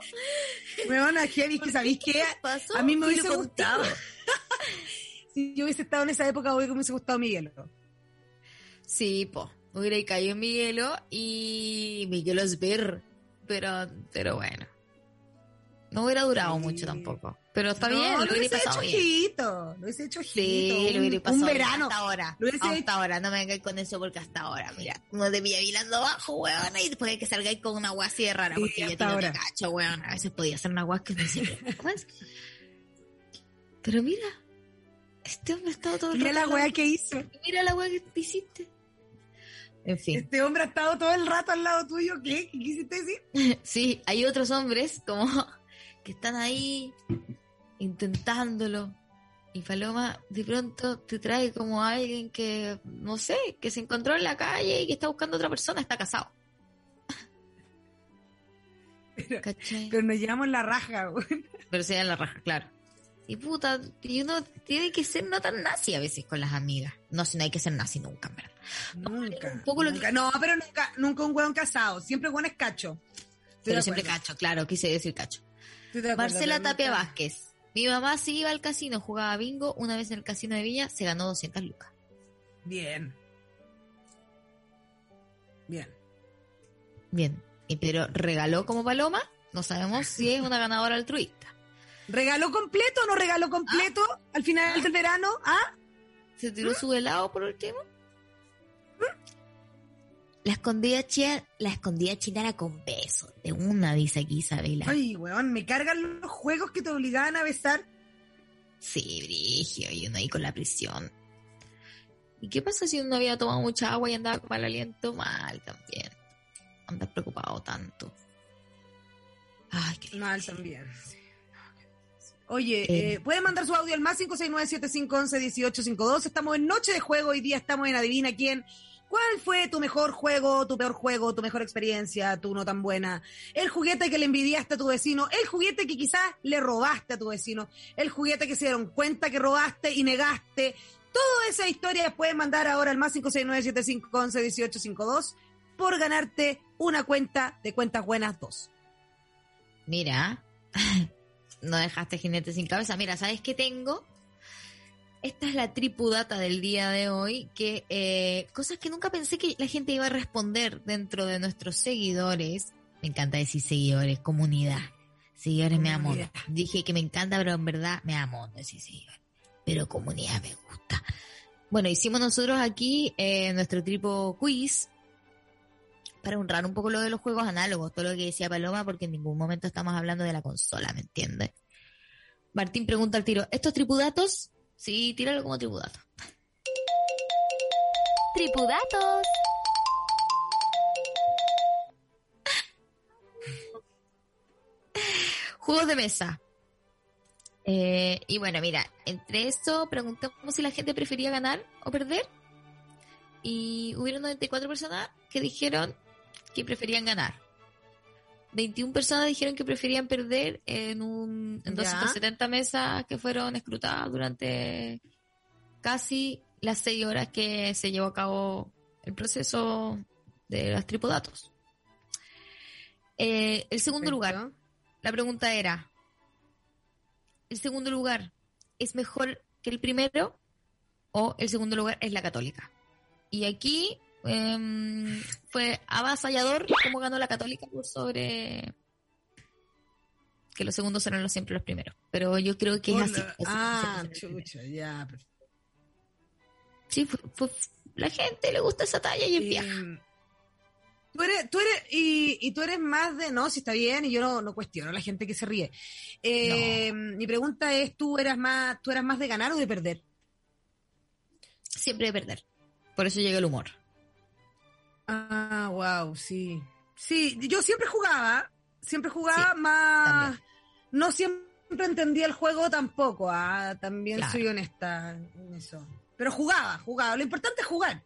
Weona, heavy, que sabéis qué? pasó. A mí me hubiese gustado. si yo hubiese estado en esa época, que me hubiese gustado Miguelo. Sí, po. Hubiera caído en Miguelo y Miguelo es ver. Pero, pero bueno. No hubiera durado Sí. mucho tampoco. Pero está No, bien, lo lo hubiera hubiese hecho pasado bien. Lo hubiese hecho ojito. Sí, un, lo hubiera un pasado bien verano. hasta ahora. Lo hubiese Hasta ahora, no me vengáis con eso porque hasta ahora, mira, uno te pilla abajo, weón, y después de que salgáis con una agua así de rara, Sí, porque yo tengo ahora. te cacho, weón, a veces podía hacer una agua que no sé. Pero mira, este hombre ha estado todo el Mira rato la weá que hizo. Mira la weá que te hiciste. En fin. Este hombre ha estado todo el rato al lado tuyo. ¿Qué? ¿Qué quisiste decir? Sí, hay otros hombres como que están ahí intentándolo. Y Paloma de pronto te trae como a alguien que, no sé, que se encontró en la calle y que está buscando a otra persona, está casado. Pero, nos llevamos la raja, weón. Pero se en la raja, claro. Y puta, y uno tiene que ser no tan nazi a veces con las amigas. No, si no hay que ser nazi nunca, en verdad. Nunca. un poco lo que- No, pero nunca, nunca un hueón casado. Siempre hueón es cacho. Estoy Pero siempre cacho, claro, quise decir cacho. Acuerdo, Marcela Tapia nunca- Vázquez. Mi mamá sí iba al casino, jugaba bingo. Una vez en el casino de Villa se ganó 200 lucas. Bien. Bien. Bien. Y pero regaló como paloma, no sabemos si es una ganadora altruista. ¿Regaló completo o no regaló completo al final del verano? ¿Ah? ¿Se tiró su helado por último? La escondida china, la escondida china era con besos. De una, dice aquí Isabela. Ay, weón, me cargan los juegos que te obligaban a besar. Sí, Brigio, y uno ahí con la prisión. ¿Y qué pasa si uno había tomado mucha agua y andaba con mal aliento? Mal también. Andar preocupado tanto. Ay, qué Mal también. Oye, Eh. eh, pueden mandar su audio al más 569-7511-1852. Estamos en Noche de Juego. Hoy día estamos en Adivina quién. ¿Cuál fue tu mejor juego, tu peor juego, tu mejor experiencia, tu no tan buena? El juguete que le envidiaste a tu vecino, el juguete que quizás le robaste a tu vecino, el juguete que se dieron cuenta que robaste y negaste. Toda esa historia pueden mandar ahora al más 569-7511-1852 por ganarte una cuenta de cuentas buenas 2. Mira, no dejaste jinete sin cabeza. Mira, ¿sabes qué tengo? Esta es la tripudata del día de hoy, que eh, cosas que nunca pensé que la gente iba a responder dentro de nuestros seguidores. Me encanta decir seguidores, comunidad. Seguidores me amo. Dije que me encanta, pero en verdad me amo decir seguidores. Pero comunidad me gusta. Bueno, hicimos nosotros aquí eh, nuestro tripo quiz para honrar un poco lo de los juegos análogos, todo lo que decía Paloma, porque en ningún momento estamos hablando de la consola, ¿me entiendes? Martín pregunta al tiro, ¿estos tripudatos? Sí, tíralo como tripudato. Tripudatos. Juegos de mesa. Eh, y bueno, mira, entre eso preguntamos si la gente prefería ganar o perder. Y hubieron 94 personas que dijeron que preferían ganar. 21 personas dijeron que preferían perder en un en Ya. 270 mesas que fueron escrutadas durante casi las 6 horas que se llevó a cabo el proceso de las tripodatos. Eh, el segundo lugar, la pregunta era, ¿el segundo lugar es mejor que el primero o el segundo lugar es la católica? Y aquí em, fue avasallador cómo ganó la católica por sobre que los segundos eran los, siempre los primeros. Pero yo creo que es así. Así Ah, chucha, ya. Sí, fue- fue- la gente le gusta esa talla y es vieja. Eh, tú eres, tú eres, y, y tú eres más de, no, si está bien, y yo no, no cuestiono a la gente que se ríe. Eh, Mi pregunta es, ¿tú eras más, tú eras más de ganar o de perder? Siempre de perder. Por eso llega el humor. Ah, wow, sí. Sí, yo siempre jugaba, siempre jugaba Sí, más... también. No siempre entendía el juego tampoco, ah, también Claro. soy honesta en eso. Pero jugaba, jugaba. Lo importante es jugar.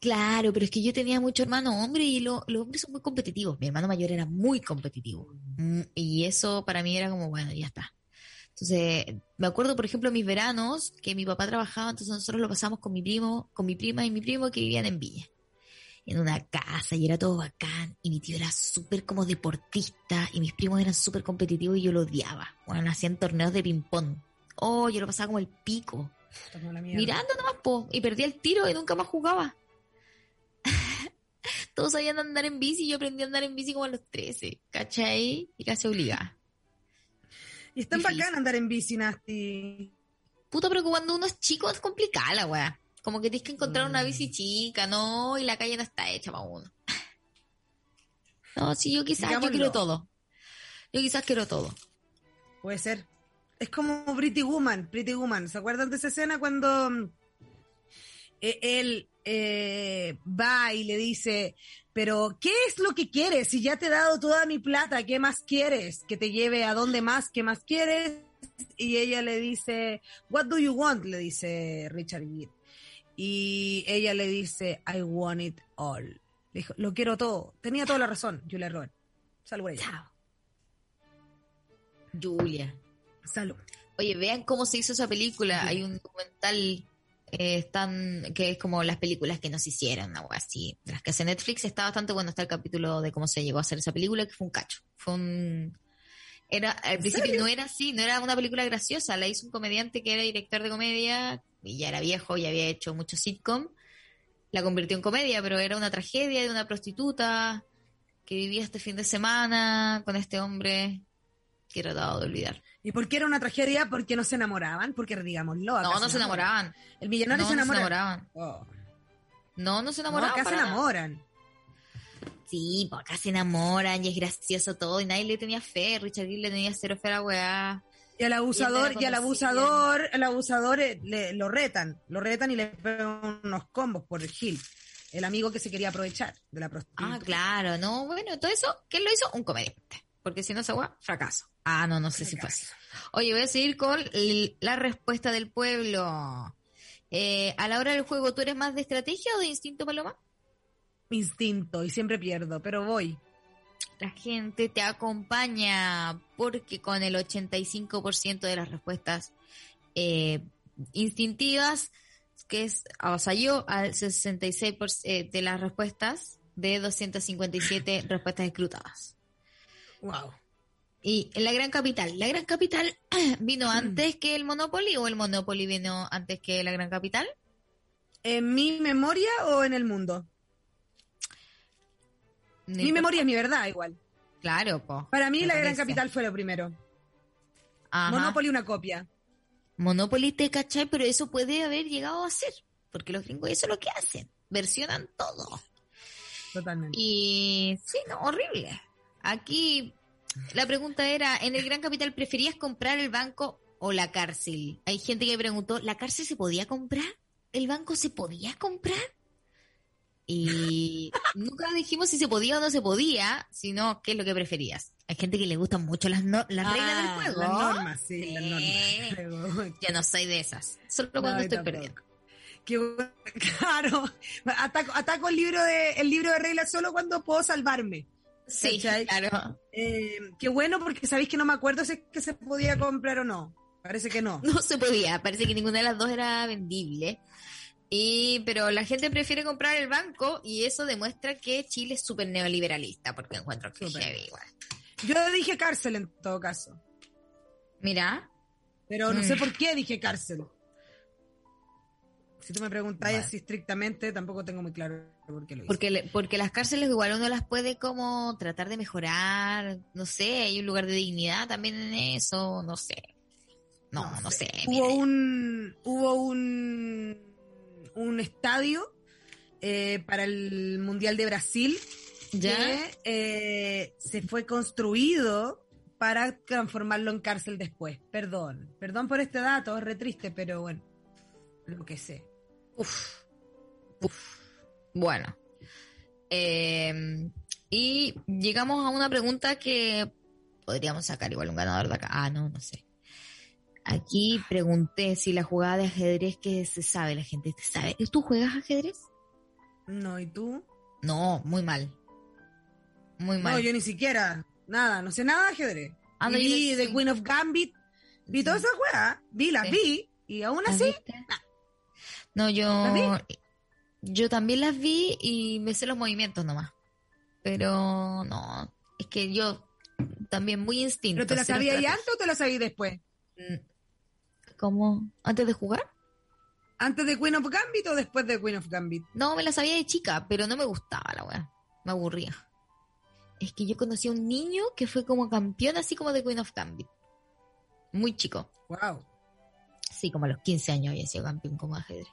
Claro, pero es que yo tenía mucho hermano hombre y lo- los hombres son muy competitivos. Mi hermano mayor era muy competitivo. Mm, Y eso para mí era como, bueno, ya está. Entonces, me acuerdo, por ejemplo, mis veranos, que mi papá trabajaba, entonces nosotros lo pasamos con mi primo, con mi prima y mi primo que vivían en Villa. En una casa y era todo bacán. Y mi tío era súper como deportista y mis primos eran súper competitivos y yo lo odiaba. Bueno, hacían torneos de ping-pong. Oh, yo lo pasaba como el pico. Mirando nomás, po, y perdía el tiro y nunca más jugaba. Todos sabían andar en bici y yo aprendí a andar en bici como a los 13, ¿cachai? Y casi obligada. Y es tan bacán andar en bici, Nasty. Puta, pero cuando uno es chico es complicada la weá. Como que tienes que encontrar una Mm. bici chica, ¿no? Y la calle no está hecha para uno. No, sí, yo quizás, yo quiero todo. Yo quizás quiero todo. Puede ser. Es como Pretty Woman, Pretty Woman. ¿Se acuerdan de esa escena cuando mm, eh, él eh, va y le dice, pero ¿qué es lo que quieres? Si ya te he dado toda mi plata, ¿qué más quieres? Que te lleve a dónde más, ¿qué más quieres? Y ella le dice, What do you want? Le dice Richard Gere. Y ella le dice, I want it all. Le dijo, lo quiero todo. Tenía toda la razón, Julia Roberts. Salud ella. Chao. Julia. Salud. Oye, vean cómo se hizo esa película. Sí. Hay un documental eh, están, que es como las películas que nos hicieron, algo así. De las que hace Netflix está bastante bueno. Está el capítulo de cómo se llegó a hacer esa película, que fue un cacho. Fue un. Era, al principio serio? no era así, no era una película graciosa. La hizo un comediante que era director de comedia y ya era viejo y había hecho mucho sitcom. La convirtió en comedia, pero era una tragedia de una prostituta que vivía este fin de semana con este hombre que he tratado de olvidar. ¿Y por qué era una tragedia? Porque no se enamoraban, porque digámoslo. No, no se enamoraban. El millonario No, se no se enamora. enamoraban. Oh. No, no se No, enamoraban. acá se nada. enamoran. Sí, pues acá se enamoran y es gracioso todo y nadie le tenía fe. Richard Gere le tenía cero fe a la weá. Y al abusador, Y y al abusador, el abusador eh, le, lo retan, lo retan y le pegan unos combos por el Gil, el amigo que se quería aprovechar de la prostituta. Ah, claro, no, bueno, todo eso, ¿quién lo hizo? Un comediante. Porque si no esa weá, fracaso. Ah, no, no sé si fue así. Oye, voy a seguir con la respuesta del pueblo. Eh, a la hora del juego, ¿tú eres más de estrategia o de instinto, Paloma? Instinto, y siempre pierdo, pero voy. La gente te acompaña porque con el 85% de las respuestas eh, instintivas, que es avasalló al 66% eh, de las respuestas de 257 respuestas escrutadas. Wow. Y en la gran capital, ¿la gran capital vino Mm. antes que el Monopoly o el Monopoly vino antes que la gran capital? ¿En mi memoria o en el mundo? Mi memoria es mi verdad, igual. Claro, po. Para mí, la gran capital fue lo primero. Ajá. Monopoly, una copia. Monopoly te cachai, pero eso puede haber llegado a ser, porque los gringos eso es lo que hacen, versionan todo. Totalmente. Y sí, no, horrible. Aquí la pregunta era, ¿en el Gran Capital preferías comprar el banco o la cárcel? Hay gente que preguntó, ¿la cárcel se podía comprar? ¿El banco se podía comprar? Y nunca dijimos si se podía o no se podía, sino qué es lo que preferías. Hay gente que le gustan mucho las, no- las reglas Ah, del juego. Las normas, sí, Sí. las normas. Yo no soy de esas, solo cuando estoy tampoco. perdiendo. Qué claro, ataco, ataco el libro de el libro de reglas solo cuando puedo salvarme. Sí, ¿Cachai? claro. Eh, qué bueno porque sabéis que no me acuerdo si es que se podía comprar o no. Parece que no. No se podía, parece que ninguna de las dos era vendible. Y, pero la gente prefiere comprar el banco y eso demuestra que Chile es súper neoliberalista, porque encuentro que es heavy igual. Yo dije cárcel en todo caso, Mira, pero no Mm. sé por qué dije cárcel. Si tú me preguntáis así estrictamente, tampoco tengo muy claro por qué lo hice. porque, le- porque las cárceles igual uno las puede como tratar de mejorar, no sé, hay un lugar de dignidad también en eso, no sé. No, no, sé. mira. Hubo un hubo un un estadio eh, para el mundial de Brasil ¿Ya? que eh, se fue construido para transformarlo en cárcel después. Perdón, perdón por este dato, es re triste, pero bueno, lo que sé. Uf. Uf. Bueno. Eh, y llegamos a una pregunta que podríamos sacar igual un ganador de acá. Ah, no, no sé. Aquí pregunté si la jugada de ajedrez que se sabe, la gente te sabe. ¿Tú juegas ajedrez? No, ¿y tú? No, muy mal. Muy mal. No, yo ni siquiera. Nada, no sé nada de ajedrez. Ah, no, Y yo vi sí. The Queen of Gambit, vi todas esas juegas, vi las Sí. vi, y aún ¿Las así? No, yo. ¿Las Yo también las vi y me sé los movimientos nomás. Pero no. Es que yo también muy instinto. ¿pero te ahí estrategia. antes o te las sabías después? ¿Cómo? ¿Antes de jugar? ¿Antes de Queen of Gambit o después de Queen of Gambit? No, me la sabía de chica, pero no me gustaba la weá. Me aburría. Es que yo conocí a un niño que fue como campeón, así como de Queen of Gambit. Muy chico. Wow. Sí, como a los 15 años había sido campeón como ajedrez.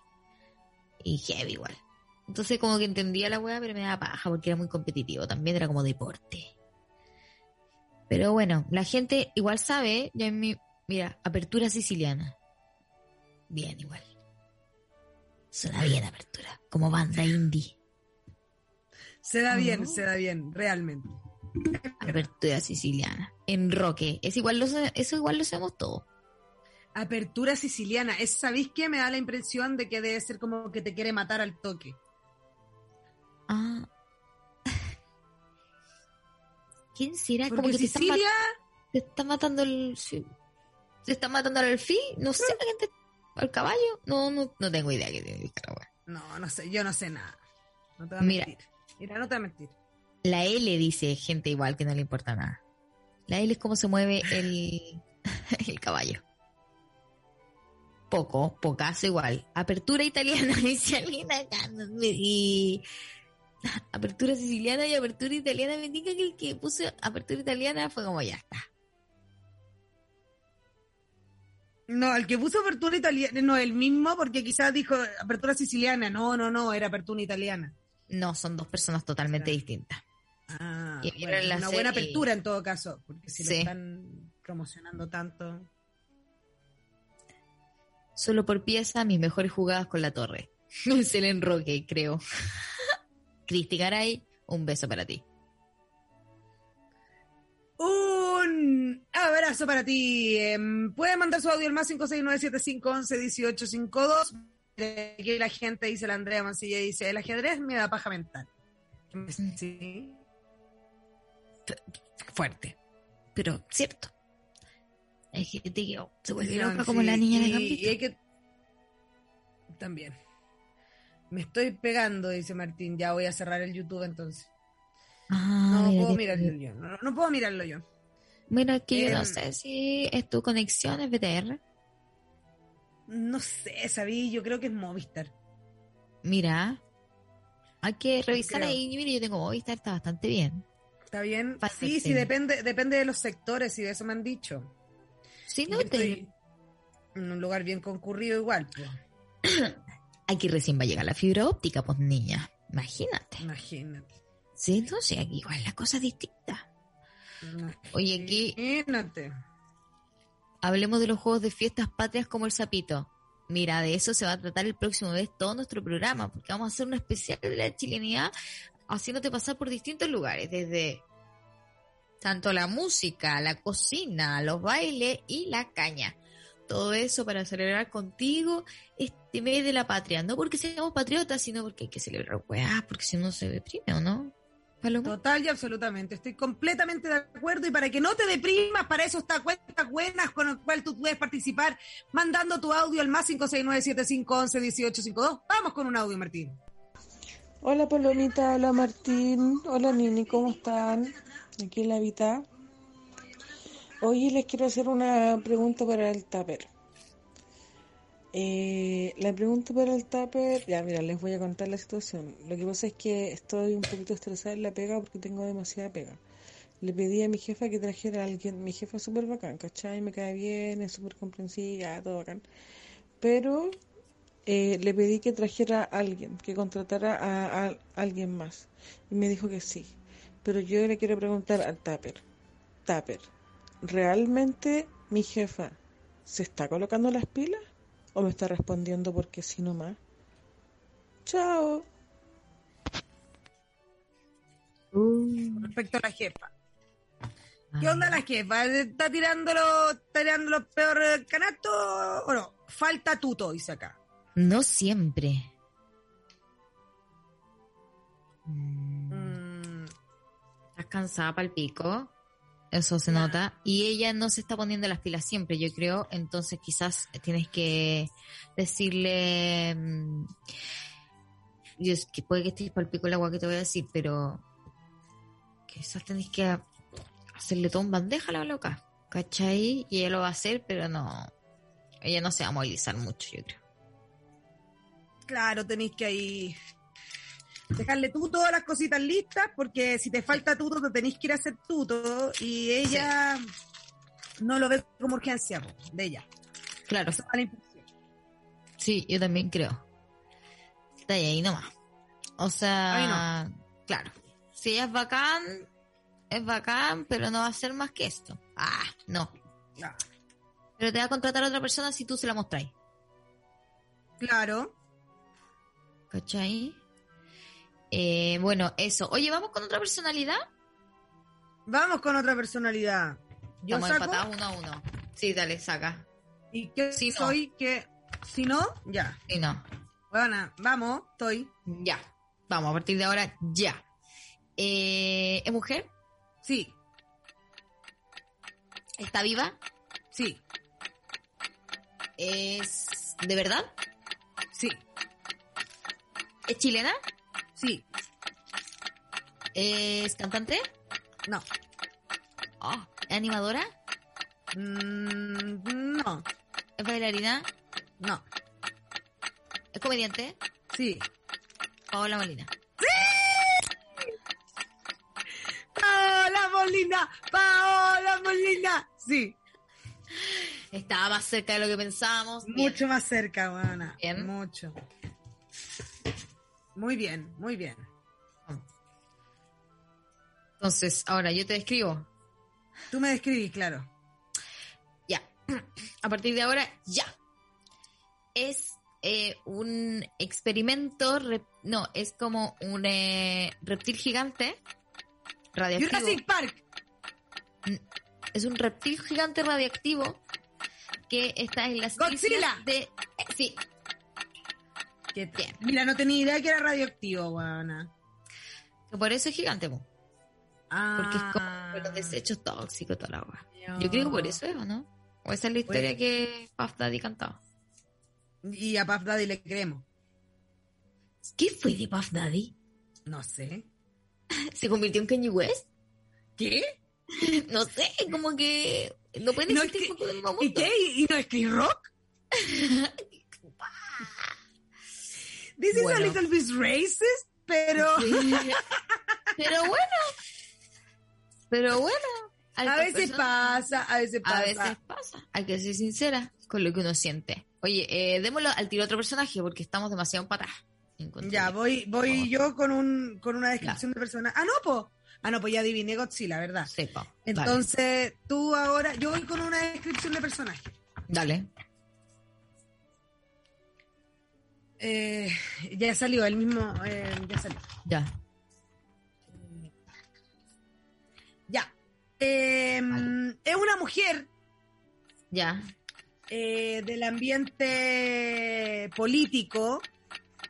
Y heavy igual. Entonces como que entendía la weá, pero me daba paja porque era muy competitivo. También era como deporte. Pero bueno, la gente igual sabe, ya en mi, mira, apertura siciliana. Bien igual. Suena bien apertura, como banda indie. Se da bien, se da bien, realmente. Apertura siciliana. En roque. Es igual lo, eso igual lo sabemos todo. Apertura siciliana. Es, ¿Sabéis qué? Me da la impresión de que debe ser como que te quiere matar al toque. Ah. ¿Quién será? Como que te están, mat- Sicilia, te está matando el. sí. ¿Te está matando al alfil? No sé, la gente. ¿Al caballo? No, no, no tengo idea que tiene la weá. no, no sé, yo no sé nada. No te voy a Mira. mentir. Mira, no te voy a mentir. La L dice gente igual que no le importa nada. La L es cómo se mueve el, el caballo. Poco, pocaso igual. Apertura italiana, dice alguien acá. no me- Y apertura siciliana y apertura italiana. Me indica que el que puso apertura italiana fue como ya está. No, el que puso apertura italiana, no, el mismo, porque quizás dijo apertura siciliana. No, no, no, era apertura italiana. No, son dos personas totalmente Claro. distintas. Ah, Y bueno, una buena apertura en todo caso, porque si lo están promocionando tanto. Solo por pieza, mis mejores jugadas con la torre. Es el enroque, creo. Cristi Garay, un beso para ti. Abrazo para ti. Em, Puede mandar su audio al más 569-7511-1852. Aquí la gente dice, la Andrea Mancilla dice, el ajedrez me da paja mental. Sí. Fuerte. Pero cierto. Hay gente que oh, se vuelve loca como la niña de Gambito. y hay que... También. Me estoy pegando, dice Martín. Ya voy a cerrar el YouTube entonces. Ah, No puedo mirarlo yo. No, no puedo mirarlo yo. Bueno, es que yo no Em, sé si es tu conexión, es BTR. No sé, sabí, yo creo que es Movistar. Mira, hay que revisar Creo. ahí. Mira, yo tengo Movistar, está bastante bien. ¿Está bien? Parece Sí, sí, depende, depende de los sectores y de eso me han dicho. Sí, Yo no, te- estoy en un lugar bien concurrido igual, pues. aquí recién va a llegar la fibra óptica, pues niña. Imagínate. Imagínate. Sí, entonces aquí igual la cosa es distinta. Oye, aquí Imagínate. hablemos de los juegos de fiestas patrias como el sapito. Mira, de eso se va a tratar el próximo mes todo nuestro programa, porque vamos a hacer una especial de la chilenidad, haciéndote pasar por distintos lugares, desde tanto la música, la cocina, los bailes y la caña. Todo eso para celebrar contigo este mes de la patria. No porque seamos patriotas, sino porque hay que celebrar weá, porque si no se deprime, ¿o no? Paloma. Total y absolutamente. Estoy completamente de acuerdo. Y para que no te deprimas, para eso está Cuentas Buenas, con el cual tú puedes participar mandando tu audio al más 569-7511-1852. Vamos con un audio, Martín. Hola Palomita, hola Martín, hola Nini, ¿cómo están? Aquí en la Vita. Hoy les quiero hacer una pregunta para el tupper. Eh, la pregunta para el tupper, ya mira, les voy a contar la situación. Lo que pasa es que estoy un poquito estresada en la pega porque tengo demasiada pega. Le pedí a mi jefa que trajera a alguien, mi jefa es súper bacán, ¿cachai? Me cae bien, es súper comprensiva, todo bacán. Pero eh, le pedí que trajera a alguien, que contratara a, a alguien más. Y me dijo que sí. Pero yo le quiero preguntar al Tupper. Tupper, ¿realmente mi jefa se está colocando las pilas? ¿O me está respondiendo porque sí nomás? Chao. respecto a la jefa. ¿Qué onda la jefa? ¿Está tirándolo, está tirando los peor canasto o no? Falta tuto, dice acá. No siempre. Mm, Estás cansada para el pico. Eso se nota. Y ella no se está poniendo las pilas siempre, yo creo. Entonces quizás tienes que decirle... mm, Dios, que puede que estés para el pico el agua que te voy a decir, pero quizás tenés que hacerle todo un bandeja a la loca. ¿Cachai? Y ella lo va a hacer, pero no... Ella no se va a movilizar mucho, yo creo. claro, tenéis que ahí dejarle tú todas las cositas listas, porque si te falta tuto, te tenéis que ir a hacer tuto, y ella no lo ve como urgencia de ella. Claro, la. Sí, yo también creo. Está ahí, nomás. O sea, claro. Si ella es bacán, es bacán, pero no va a ser más que esto. Ah, no. Pero te va a contratar a otra persona si tú se la mostráis. Claro. ¿Cachai? Eh, bueno, eso. Oye, vamos con otra personalidad. Vamos con otra personalidad. Yo Estamos saco, empatados uno a uno. Sí, dale, saca. y que Si no. soy que, si no, ya. Sí, no. Bueno, vamos, estoy. Ya. Vamos, a partir de ahora, ya. Eh, ¿Es mujer? Sí, ¿Está viva? sí, ¿Es de verdad? sí, ¿Es chilena? Sí, ¿Es cantante? no. Oh, ¿Es animadora? Mm, no, ¿Es bailarina? no, ¿Es comediante? sí. Paola Molina. Paola Molina, Paola Molina. Sí, Estaba más cerca de lo que pensábamos. Bien. mucho más cerca, buena. Bien. Mucho. Muy bien, muy bien. Entonces, ahora yo te describo. Tú me describís, claro. Ya. A partir de ahora, ya. Es eh, un experimento, no, es como un eh, reptil gigante radioactivo. Jurassic Park. Es un reptil gigante radioactivo que está en las Godzilla. islas de... eh, sí, Que- Bien. Mira, no tenía idea que era radioactivo, buena. que por eso es gigante, po, porque es como Ah. los desechos tóxicos, toda la agua. Yo creo que por eso es, ¿o no? O esa es la historia Oye. que Puff Daddy cantaba. Y a Puff Daddy le creemos. ¿Qué fue de Puff Daddy? No sé. ¿Se convirtió en Kanye West? ¿Qué? No sé, como que no puede No, existir es que- ¿Y qué? ¿Y no es Chris Rock? This is a little bit racist, pero Sí. Pero bueno. Pero bueno. a veces pasa, a veces pasa. A veces pasa. Hay que ser sincera con lo que uno siente. Oye, eh, démoslo al tiro a otro personaje porque estamos demasiado empatadas. Ya, voy, voy yo con un con una descripción de persona. Ah, no, po. Ah, no, pues ya adiviné Godzilla, ¿verdad? Sepa. Entonces, tú ahora, yo voy con una descripción de personaje. Dale. Eh, ya salió, el mismo, eh, ya salió. Ya. Ya. Eh, Vale. Es una mujer Ya. eh, del ambiente político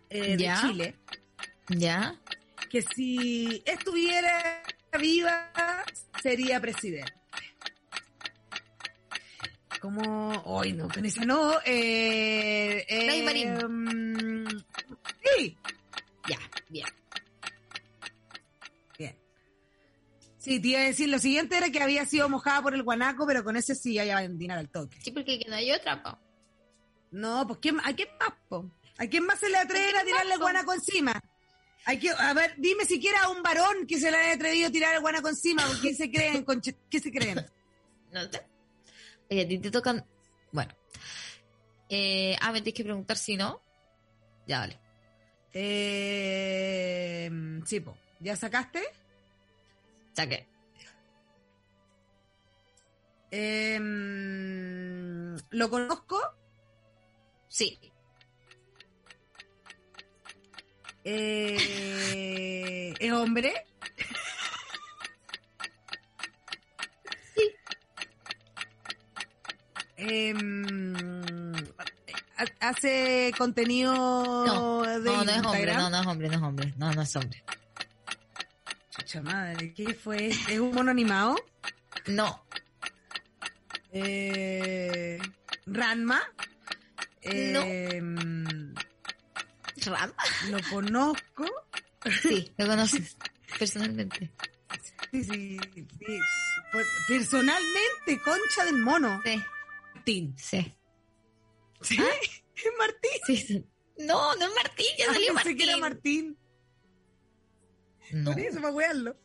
de. Chile, Ya. que si estuviera viva sería presidente. Como, hoy no, ese no, eh, eh, Marín. sí, Ya. Bien. bien. Sí, te iba a decir, lo siguiente era que había sido mojada por el guanaco, pero con ese sí ya en dinar al toque. Sí, porque que no hay otra, po. No, pues ¿quién, ¿a quién más, po? ¿A quién más se le atreven a tirarle el guanaco encima? Hay que, a ver, dime siquiera a un varón que se le haya atrevido a tirar el guanaco encima, ¿por ¿qué se creen? conche- ¿Qué se creen? No sé. Oye, a ti te tocan. Bueno. Eh, ah, me tienes que preguntar si no. Ya, vale. Eh, sí, po. ¿Ya sacaste? Saqué. Eh, ¿Lo conozco? Sí. Eh, ¿Es hombre? Ha- hace contenido No, de no, no es hombre, no, no es hombre, no es hombre, no, no es hombre. Chucha madre, ¿qué fue? ¿Es un mono animado? No, Eh, Ranma. No. Em, Ram. Lo conozco. Sí, lo conoces personalmente. Sí, sí, sí. Por- Personalmente, concha del mono. Sí, Martín. sí. ¿Sí? ¿Es Martín? sí, sí. No, no es Martín, ya Ah, salió Martín. que era Martín. No, Por eso, para wearlo.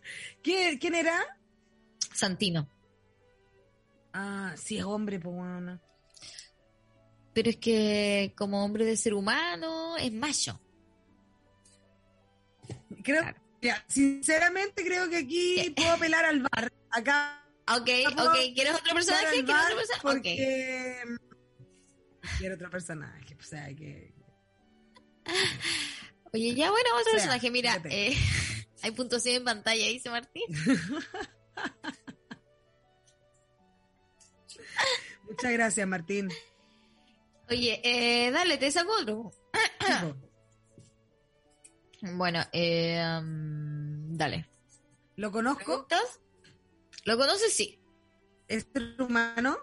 ¿Quién, ¿Quién era? Santino. Ah, sí, es hombre, pues bueno. Pero es que como hombre de ser humano es macho. Creo, Claro. ya, sinceramente creo que aquí puedo apelar al bar. Acá Ok, puedo ok. ¿Quieres otro personaje? ¿Quieres otro personaje? Porque quiero otro personaje, o sea que Oye, ya bueno, otro O sea, personaje. Mira, eh, hay puntuación en pantalla, dice Martín. muchas gracias, Martín. Oye, eh, dale, te saco otro. Bueno, eh, um, dale. ¿Lo conozco? ¿Preguntas? ¿Lo conoces? Sí. ¿Es ser humano?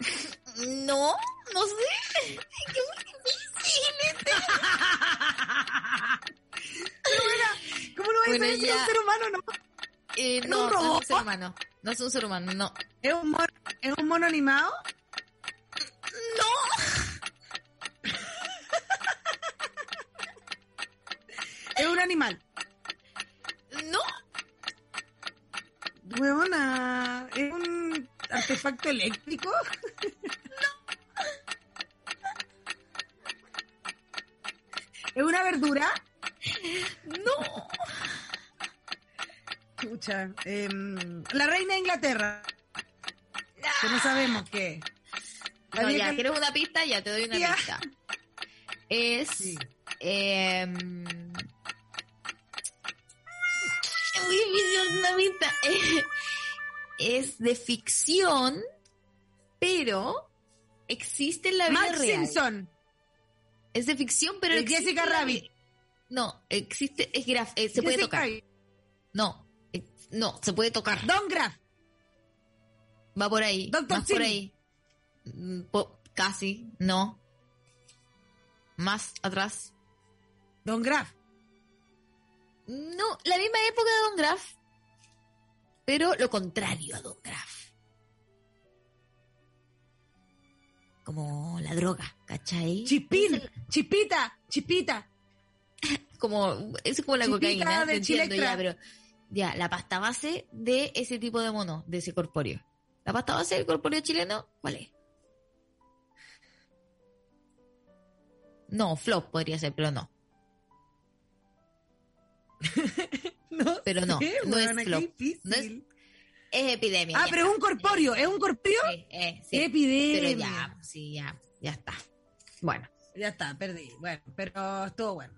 No, no sé. Que muy difícil. este. Pero bueno, ¿cómo lo voy a Bueno, si es ya. un ser humano? No. Eh, ¿Es no, un no es un ser humano. No es un ser humano, no. ¿Es un mono, ¿es un mono animado? ¿Es un animal? No. Huevona, ¿es un artefacto eléctrico? ¿Es una verdura? No. Escucha, la reina de Inglaterra. Que no sabemos qué. La No, ya, ¿quieres una pista? Ya te doy una Ya. pista. Es. Sí. em, muy difícil una pista. es de ficción, pero existe en la vida Max real. Simpson. Es de ficción, pero existe Jessica Rabbit. vi- No, existe, es graf, eh, se puede tocar. No, eh, no, se puede tocar. Don Graff. Va por ahí. Dr. Más por ahí. Mm, po- casi, no. Más atrás. Don Graff. No, la misma época de Don Graff. Pero lo contrario a Don Graff. Como la droga, ¿cachai? Chipín. Chipita. Chipita. Como, es como la Chipita cocaína, de entiendo Chile ya, pero ya, la pasta base de ese tipo de mono, de ese corpóreo. La pasta base del corpóreo chileno, ¿cuál es? No, flop podría ser, pero no. No Pero no, sé, no es flop. difícil. No es- Es epidemia. Ah, ya pero es un corpóreo. ¿Es un corpóreo? Sí, eh, sí. Epidemia. Pero ya, sí, ya, ya está. Bueno, Ya está, perdí. Bueno, pero estuvo bueno.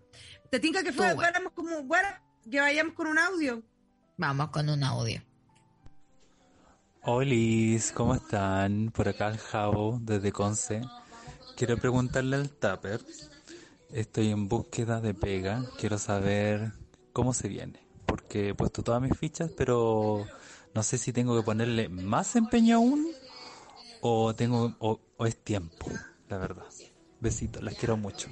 ¿Te tinca que fue, bueno. fuéramos como, bueno, que vayamos con un audio? vamos con un audio. Olis, ¿cómo están? Por acá el Javo desde Conce. Quiero preguntarle al Tupper. Estoy en búsqueda de pega. Quiero saber cómo se viene. Porque he puesto todas mis fichas, pero no sé si tengo que ponerle más empeño aún o tengo o, o es tiempo, la verdad. Besitos, las quiero mucho.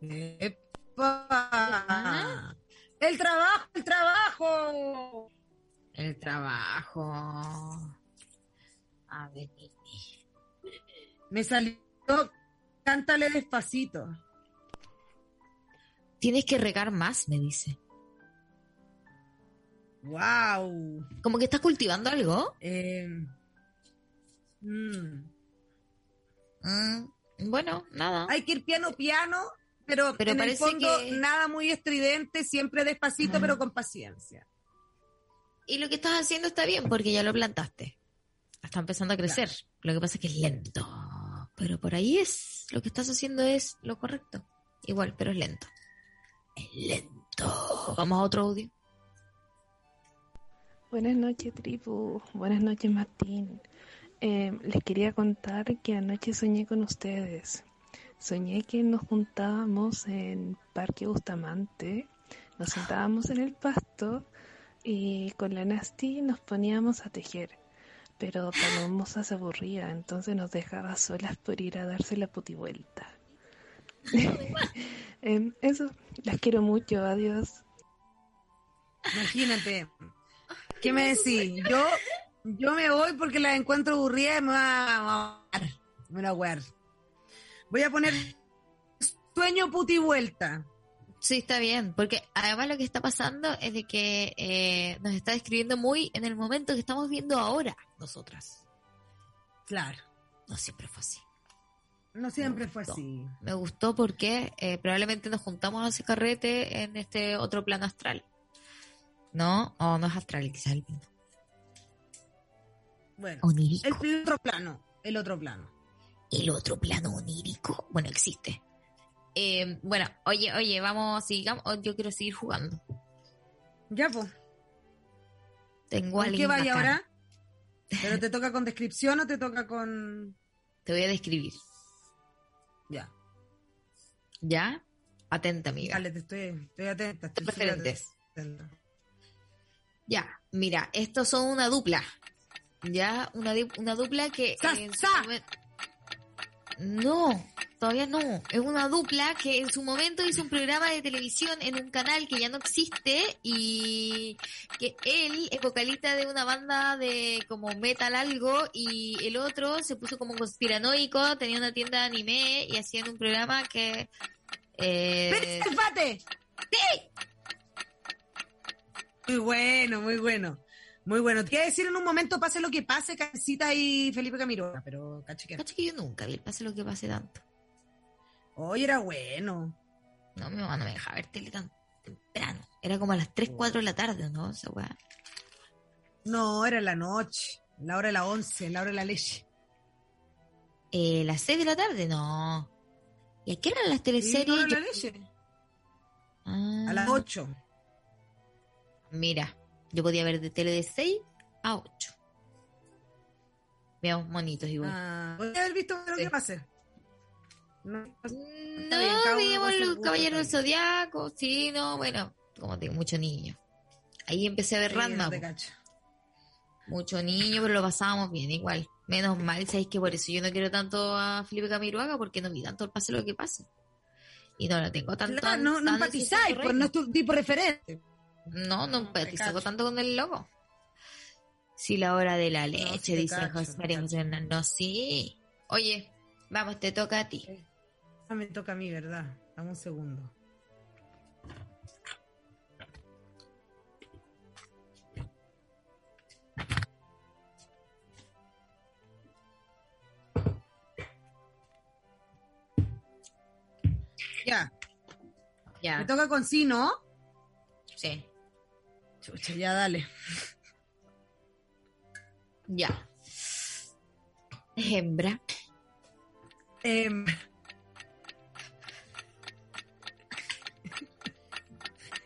¡Epa! ¡El trabajo, el trabajo! El trabajo. A ver. Me salió, cántale despacito. Tienes que regar más, me dice. ¡Wow! Como que estás cultivando algo. Eh, mm. Mm, bueno, nada. Hay que ir piano, piano, pero, Pero en el parece fondo que- nada muy estridente, siempre despacito, Mm. pero con paciencia. Y lo que estás haciendo está bien porque ya lo plantaste. Está empezando a crecer. Lo que pasa es que es lento. Pero por ahí es. Lo que estás haciendo es lo correcto. Igual, pero es lento. Es lento. Vamos a otro audio. Buenas noches, tribu. Buenas noches, Martín. Eh, les quería contar que anoche soñé con ustedes. Soñé que nos juntábamos en Parque Bustamante, nos sentábamos en el pasto y con la Nasty nos poníamos a tejer. Pero Palomosa se aburría, entonces nos dejaba solas por ir a darse la putivuelta. Em, eso, las quiero mucho, adiós. Imagínate. ¿Qué me decís? Yo, yo me voy porque la encuentro aburrida y me va a me la voy a Voy a poner sueño puti vuelta. Sí, está bien, porque además lo que está pasando es de que eh, nos está describiendo muy en el momento que estamos viendo ahora nosotras. Claro. No siempre fue así. No siempre fue así. Me gustó porque eh, probablemente nos juntamos a ese carrete en este otro plano astral. ¿No? O no es astral, quizás el mismo. Bueno, onírico. El otro plano, el otro plano. El otro plano onírico. Bueno, existe. Eh, bueno, oye, oye, vamos, sigamos. Oh, yo quiero seguir jugando. Ya, pues. Tengo ¿Qué vaya ahora? ¿Pero te toca con descripción o te toca con...? Te voy a describir. Ya. ¿Ya? Atenta, amiga. Dale, te estoy, estoy atenta. Estoy Preferentes. Ya, mira, estos son una dupla. Ya, una, una dupla que... No, todavía no. Es una dupla que en su momento hizo un programa de televisión en un canal que ya no existe y que él es vocalista de una banda de como metal algo y el otro se puso como conspiranoico, tenía una tienda de anime y hacían un programa que... Eh... ¡Sí! Muy bueno, muy bueno. Muy bueno. Te iba a decir en un momento, pase lo que pase, Casita y Felipe Camiro, pero caché que... Caché que yo nunca vi el pase lo que pase tanto. Hoy era bueno. No, mi mamá no me dejaba ver tele tan temprano. Era como a las 3, 4 de la tarde, ¿no? Esa weá. No, era la noche, la hora de la 11, la hora de la leche. Eh, ¿Las 6 de la tarde? No. ¿Y a qué eran las teleseries? Ah. A las 8. Mira, yo podía ver de tele de 6 a 8. Veamos monitos igual. Ah, haber visto lo que pase. No, no veíamos los caballeros del zodiaco, sí, no, bueno, como tengo mucho niño. Ahí empecé a ver Random. mucho niño, pero lo pasábamos bien igual. Menos mal, sabéis que por eso yo no quiero tanto a Felipe Camiruaga, porque no vi tanto el pase lo que pase. Y no lo tengo tanto. Claro, no, no empatizáis, pues no es tu tipo referente. No, no empatizo tanto con el logo. Sí, la hora de la leche, dice José María José No, sí. Oye, vamos, te toca a ti. Ah, me toca a mí, ¿verdad? Dame un segundo. Ya. Ya. Me toca con sí, ¿no? Sí ya dale. Ya. Hembra. Hembra.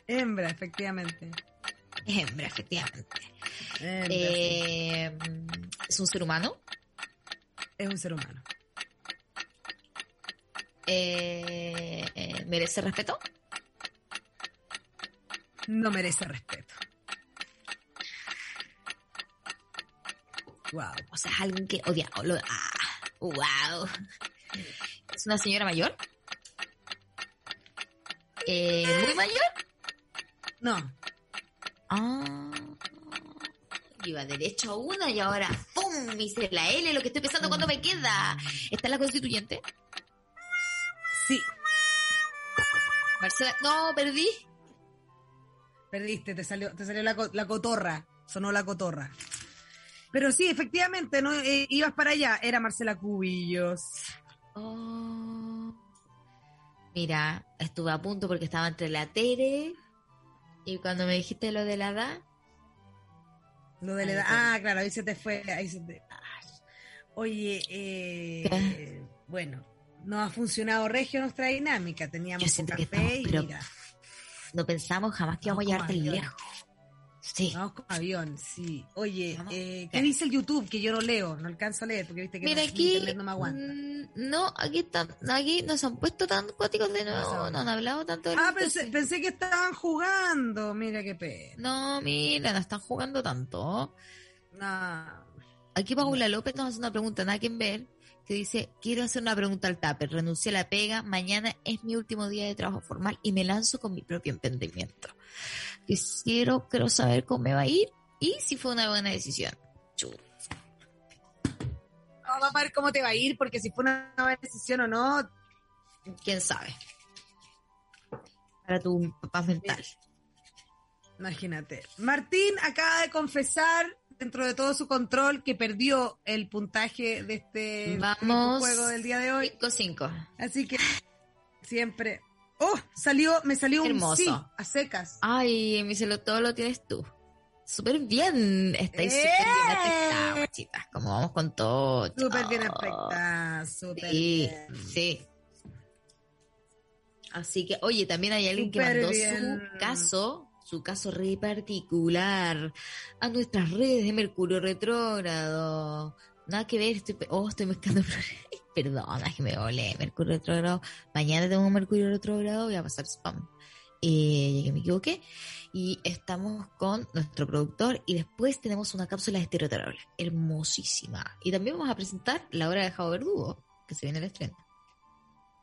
Hembra, efectivamente. Hembra, efectivamente. Eh, ¿Es un ser humano? Es un ser humano. Eh, eh, ¿Merece respeto? No merece respeto. Wow. O sea, es alguien que odia. ah, wow. ¿Es una señora mayor? Eh, ¿Muy mayor? No. Ah. Iba derecho a una y ahora ¡pum! Hice la L, lo que estoy pensando cuando me queda. ¿Está la constituyente? Sí. Marcela, no, perdí. Perdiste, te salió, te salió la, la cotorra. Sonó la cotorra. Pero sí, efectivamente, no eh, ibas para allá, era Marcela Cubillos. Oh. Mira, estuve a punto porque estaba entre la Tere y cuando me dijiste lo de la edad. Lo de la edad. Ah, claro, ahí se te fue. Ahí se te... Oye, eh, bueno, no ha funcionado regio nuestra dinámica. Teníamos Yo café y mira. No pensamos jamás que íbamos a llegar tan lejos. Sí. Vamos con avión, sí. Oye, eh. ¿qué dice el YouTube? Que yo no leo, no alcanzo a leer porque viste que Mira no- aquí, internet no me aguanta. mm, no, aquí están, aquí nos han puesto tan cuáticos de nuevo, no han hablado tanto de Ah, pensé que estaban jugando. Mira qué pena. No, mira, no están jugando tanto. No. Aquí Paula López nos hace una pregunta, nada que ver, que dice, quiero hacer una pregunta al TAPER, renuncié a la pega, mañana es mi último día de trabajo formal y me lanzo con mi propio emprendimiento. Quisiera, quiero saber cómo me va a ir y si fue una buena decisión. Vamos a ver cómo te va a ir, porque si fue una buena decisión o no, quién sabe. Para tu paz mental. imagínate. Martín acaba de confesar, dentro de todo su control, que perdió el puntaje de este Vamos. juego del día de hoy. 5-5. Así que siempre. ¡Oh! Salió, me salió Hermoso. un sí a secas. Ay, mi celo, todo lo tienes tú. Súper bien. Estáis ¡Eh! súper bien aspectadas, guachitas. Como vamos con todo. Súper bien aspectada, súper Sí, bien. sí. Así que, oye, también hay alguien que mandó bien. su caso, su caso re particular, a nuestras redes de Mercurio Retrógrado. Nada que ver, estoy, oh, estoy mezclando. Perdona, que me volé. Mercurio Retrógrado. Mañana tengo un Mercurio Retrógrado, voy a pasar spam. Eh, ya que me equivoqué. Y estamos con nuestro productor y después tenemos una cápsula de estereoterapia. Hermosísima. Y también vamos a presentar La Hora de Javo Verdugo, que se viene el estreno.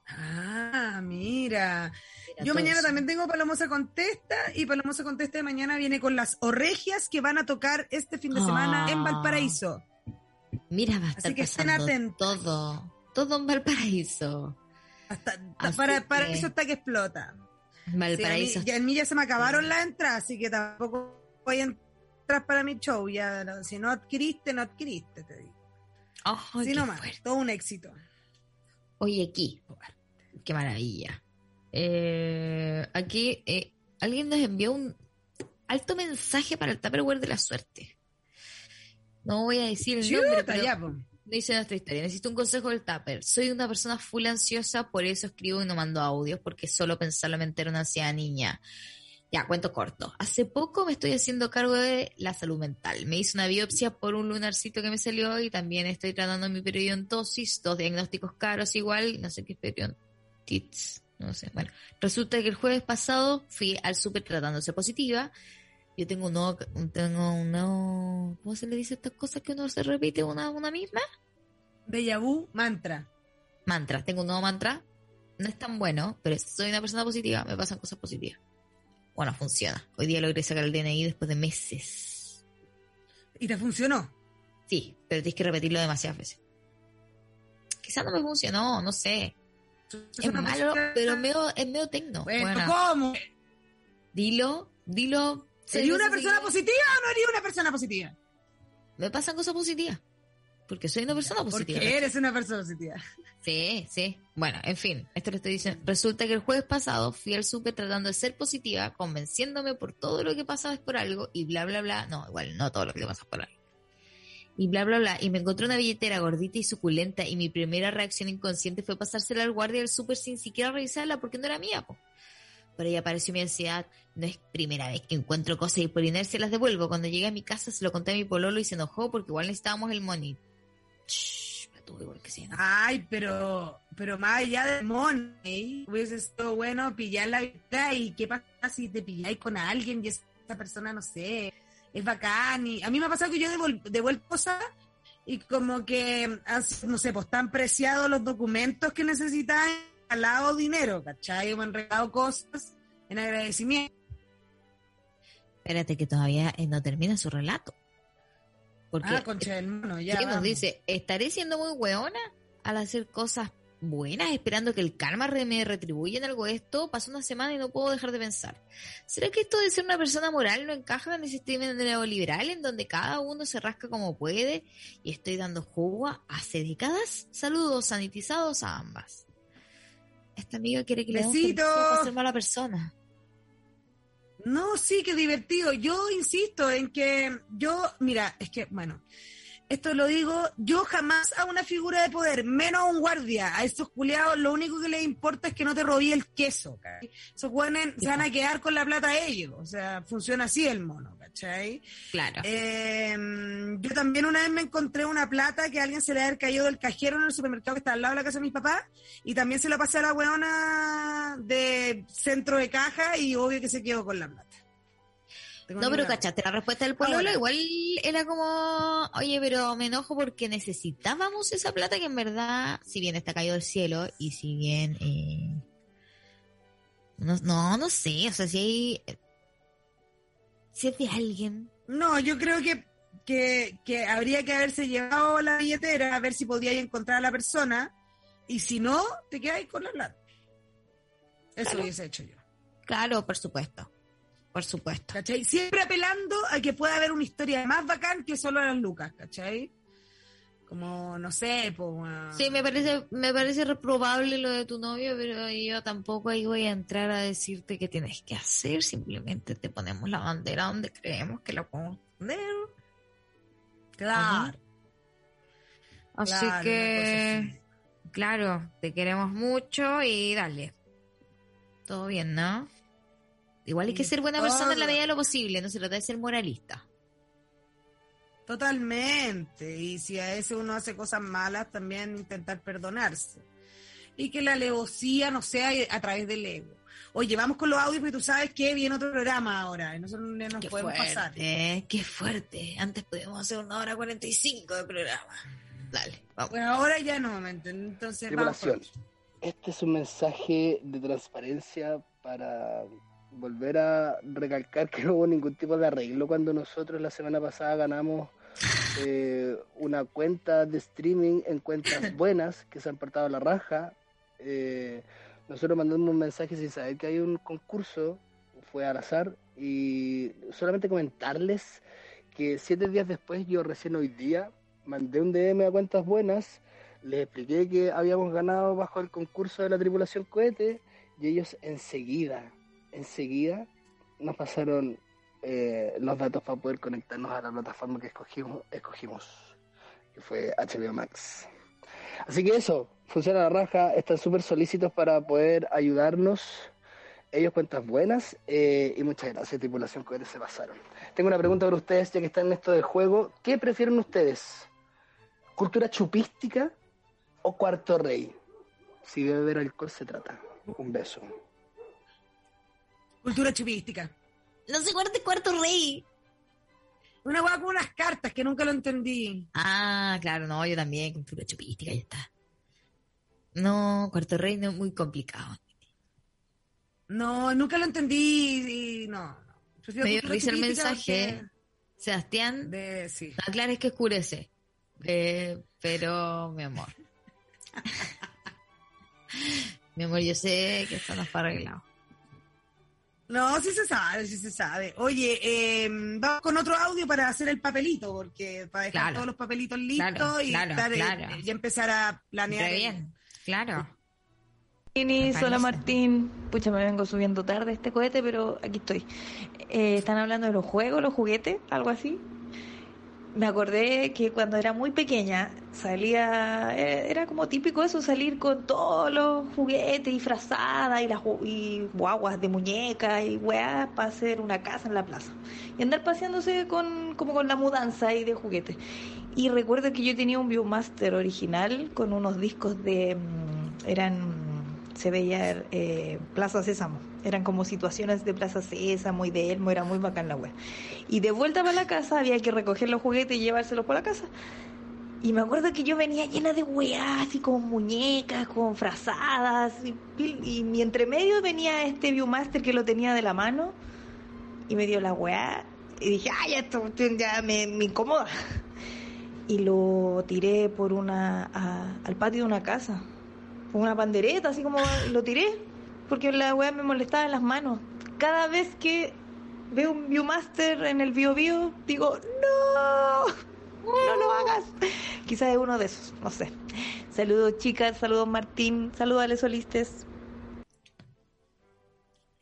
Ah, mira. Mira, Yo mañana también tengo Palomosa Contesta y Palomosa Contesta de mañana viene con las orregias que van a tocar este fin de semana Ah. en Valparaíso. Mira, va a estar Así que estén atentos. todo. Todo en Valparaíso. Hasta, Así para, eso está que explota. Sí, a mí- Valparaíso. ya en mí ya se me acabaron las entradas, así que tampoco voy a entrar para mi show. Ya, no, si no adquiriste, no adquiriste, te digo. Ay, Sí, nomás, todo un éxito. Oye, aquí. Qué maravilla. Eh, aquí eh, alguien nos envió un alto mensaje para el Tupperware de la suerte. No voy a decir el nombre, Chuta, pero ya. Dice nuestra historia. Necesito un consejo del Tupper. Soy una persona full ansiosa, por eso escribo y no mando audios, porque solo pensarlo me entero una ansiedad niña. Ya, cuento corto. Hace poco me estoy haciendo cargo de la salud mental. Me hice una biopsia por un lunarcito que me salió y también estoy tratando mi periodontosis, dos diagnósticos caros igual, no sé qué periodontitis, no sé. Bueno, resulta que el jueves pasado fui al súper ser positiva. Yo tengo un nuevo, un- tengo un ¿cómo se le dice estas cosas que uno se repite una, una misma? Déjà vu, mantra. mantra. Tengo un nuevo mantra. No es tan bueno, pero soy una persona positiva, me pasan cosas positivas. Bueno, funciona. Hoy día logré sacar el DNI después de meses. ¿Y te funcionó? Sí, pero tienes que repetirlo demasiadas veces. Quizás no me funcionó, no sé. Es malo, pero es medio, es medio tecno. Bueno, ¿cómo? dilo, dilo. ¿Sería una persona positiva o no eres una persona positiva? Me pasan cosas positivas. Porque soy una persona positiva. Porque eres una persona positiva. Sí, sí. Bueno, en fin, esto lo estoy diciendo. Resulta que el jueves pasado fui al súper tratando de ser positiva, convenciéndome por todo lo que pasa es por algo y bla, bla, bla. No, igual, no todo lo que te pasa es por algo. Y bla, bla, bla. Y me encontré una billetera gordita y suculenta y mi primera reacción inconsciente fue pasársela al guardia del súper sin siquiera revisarla porque no era mía, po. Pero ahí apareció mi ansiedad. No es primera vez que encuentro cosas y por inercia las devuelvo. Cuando llegué a mi casa se lo conté a mi pololo y se enojó porque igual necesitábamos el money. Shh, me tuve igual que se enojó. Ay, pero, pero más allá de money, hubiese sido bueno pillar la vida y qué pasa si te pilláis con alguien y esa persona, no sé, es bacán. Y a mí me ha pasado que yo devol- devuelvo cosas y como que, no sé, pues tan preciados los documentos que necesitan, al lado dinero, ¿cachai? Me han regalado cosas en agradecimiento. Espérate que todavía eh, no termina su relato. Porque Ah, concha del mono, ya. Nos dice, ¿estaré siendo muy hueona al hacer cosas buenas esperando que el karma me retribuya en algo de esto? Pasó una semana y no puedo dejar de pensar. ¿Será que esto de ser una persona moral no encaja en el sistema neoliberal en donde cada uno se rasca como puede y estoy dando jugo hace décadas? Saludos sanitizados a ambas. Esta amiga quiere que le demos ser mala persona. No, sí, qué divertido. Yo insisto en que yo, mira, es que, bueno, esto lo digo, yo jamás a una figura de poder, menos a un guardia, a estos culiados, lo único que les importa es que no te robí el queso, ¿cachai? Esos guanes se van a quedar con la plata ellos, o sea, funciona así el mono, ¿cachai? Claro. Eh, yo también una vez me encontré una plata que a alguien se le había caído del cajero en el supermercado que está al lado de la casa de mis papás, y también se la pasé a la weona de centro de caja y obvio que se quedó con la plata. No, pero idea. cachaste, la respuesta del Ahora. igual era como, oye, pero me enojo porque necesitábamos esa plata que en verdad, si bien está caído del cielo y si bien, eh, no, no, no sé, o sea, si hay, si es de alguien, No, yo creo que, que, que habría que haberse llevado la billetera a ver si podíais encontrar a la persona y si no, te quedáis con la plata. Eso Claro. hubiese hecho yo. claro, por supuesto, por supuesto. ¿Cachai? Siempre apelando a que pueda haber una historia más bacán que solo las lucas, ¿cachai? Como, no sé, pues... Sí, me parece, me parece reprobable lo de tu novio, pero yo tampoco ahí voy a entrar a decirte qué tienes que hacer, simplemente te ponemos la bandera donde creemos que la podemos poner. Claro. Así claro, que, claro, te queremos mucho y dale. Todo bien, ¿no? Igual hay que ser buena persona en la medida de lo posible, no se trata de ser moralista. Totalmente. Y si a veces uno hace cosas malas, también intentar perdonarse. Y que la alevosía no sea a través del ego. Oye, vamos con los audios porque tú sabes que viene otro programa ahora. Y nosotros no nos Qué podemos fuerte, pasar. qué fuerte. Antes podíamos hacer una hora cuarenta y cinco de programa. Dale, vamos. Bueno, ahora ya no, ¿me entiendes? Entonces, vamos Este es un mensaje de transparencia para volver a recalcar que no hubo ningún tipo de arreglo cuando nosotros la semana pasada ganamos eh, una cuenta de streaming en cuentas buenas que se han portado a la raja. Eh, nosotros mandamos un mensaje sin saber que hay un concurso, fue al azar, y solamente comentarles que siete días después, yo recién hoy día, mandé un DM a cuentas buenas, les expliqué que habíamos ganado bajo el concurso de la tripulación cohete, y ellos enseguida, enseguida nos pasaron eh, los datos para poder conectarnos a la plataforma que escogimos, escogimos que fue HBO Max. Así que eso, funciona la raja, están súper solícitos para poder ayudarnos. Ellos cuentas buenas eh, y muchas gracias, tripulación cohete, se pasaron. Tengo una pregunta para ustedes, ya que están en esto del juego. ¿Qué prefieren ustedes? ¿Cultura chupística o cuarto rey? Si de beber alcohol se trata. Un beso. Cultura chupística. No sé cuarto cuarto rey. Una hueá con unas cartas que nunca lo entendí. Ah, claro, no, yo también, cultura chupística, ya está. No, cuarto rey no es muy complicado. No, nunca lo entendí y no. no. Me risa el mensaje. Sebastián, De, sí. que oscurece. Eh, pero, mi amor. mi amor, yo sé que esto no está arreglado. No, sí se sabe, sí se sabe. Oye, eh, vamos con otro audio para hacer el papelito, porque para dejar Claro. todos los papelitos listos Claro, y claro, estar, eh, empezar a planear. Bien, claro. Inis, hola. Martín. Pucha, me vengo subiendo tarde este cohete, pero aquí estoy. Eh, están hablando de los juegos, los juguetes, algo así. Me acordé que cuando era muy pequeña salía, eh, era como típico eso, salir con todos los juguetes y frazadas y, las, y guaguas de muñecas y weas para hacer una casa en la plaza. Y andar paseándose con, como con la mudanza y de juguetes. Y recuerdo que yo tenía un Viewmaster original con unos discos de... mm, eran se veía eh, Plaza Sésamo. Eran como situaciones de Plaza Sésamo y de Elmo, era muy bacán la wea. Y de vuelta para la casa había que recoger los juguetes y llevárselos por la casa. Y me acuerdo que yo venía llena de weas, así como muñecas, con frazadas. Y, pil- y mi entremedio venía este Viewmaster que lo tenía de la mano y me dio la weá. Y dije, ay, esto ya me, incomoda. Y lo tiré por una al patio de una casa con una pandereta, así como lo tiré, porque la weá me molestaba en las manos. Cada vez que veo un Viewmaster en el Bio Bio, digo, no, no lo hagas. Quizás es uno de esos, no sé. Saludos chicas, saludos Martín, saludos a Solistes.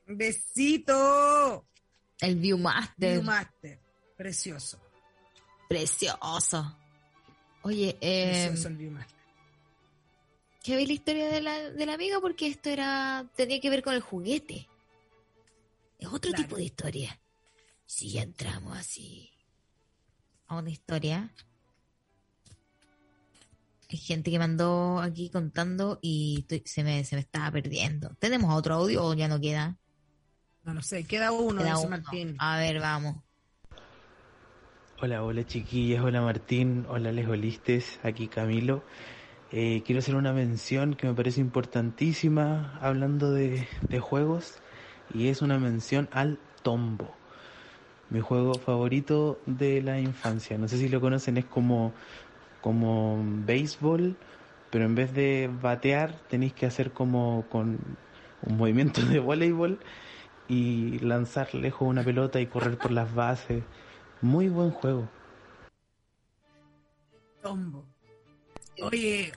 Besito. El Viewmaster. Viewmaster. Precioso. Precioso. Oye, eh, Eso resolví mal. ¿Qué veis la historia de la, de la amiga? Porque esto era tenía que ver con el juguete. Es otro Claro. tipo de historia. Si ya entramos así a una historia. Hay gente que mandó aquí contando y estoy- se, me, se me estaba perdiendo. ¿Tenemos otro audio o ya no queda? No lo sé, queda uno, Queda uno. Martín. A ver, vamos. Hola, hola chiquillas, hola Martín, hola Les Holistes, aquí Camilo. Eh, quiero hacer una mención que me parece importantísima hablando de, de juegos y es una mención al Tombo, mi juego favorito de la infancia. No sé si lo conocen, es como, como béisbol, pero en vez de batear tenéis que hacer como con un movimiento de voleibol y lanzar lejos una pelota y correr por las bases. Muy buen juego. Tombo. Oye,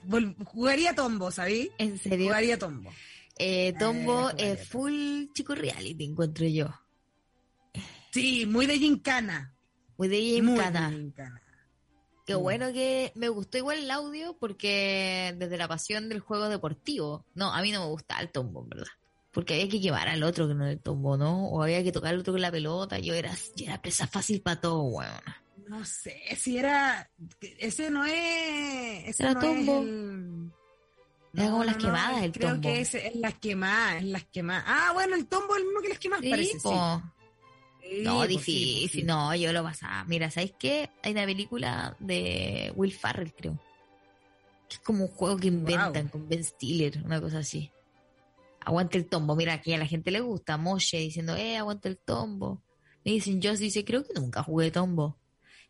jugaría Tombo, ¿sabí? ¿En serio? Jugaría Tombo. Eh, Tombo Eh, jugaría es full chico reality, encuentro yo. Sí, muy de gincana. Muy de Muy gincana. de gincana. Qué Mm. bueno que me gustó igual el audio porque desde la pasión del juego deportivo. No, a mí no me gusta el tombo, en verdad. Porque había que quemar al otro que no el tombo, ¿no? O había que tocar al otro con la pelota. Yo era, yo era presa fácil para todo, weón. No sé si era. Ese no es. Ese Era no tombo. es el. Era como las quemadas, el creo tombo. que ese es las quemadas, es las quemadas. Ah, bueno, el tombo es el mismo que las quemadas, Sí, parece. sí. po. Sí, No, difícil, sí. no, yo lo pasaba. Mira, ¿sabes qué? Hay una película de Will Farrell, creo. Que es como un juego que inventan con Ben Stiller, una cosa así. Aguante el tombo. Mira, aquí a la gente le gusta. Moshe diciendo, eh, aguante el tombo. Me dicen, Joss dice, creo que nunca jugué tombo.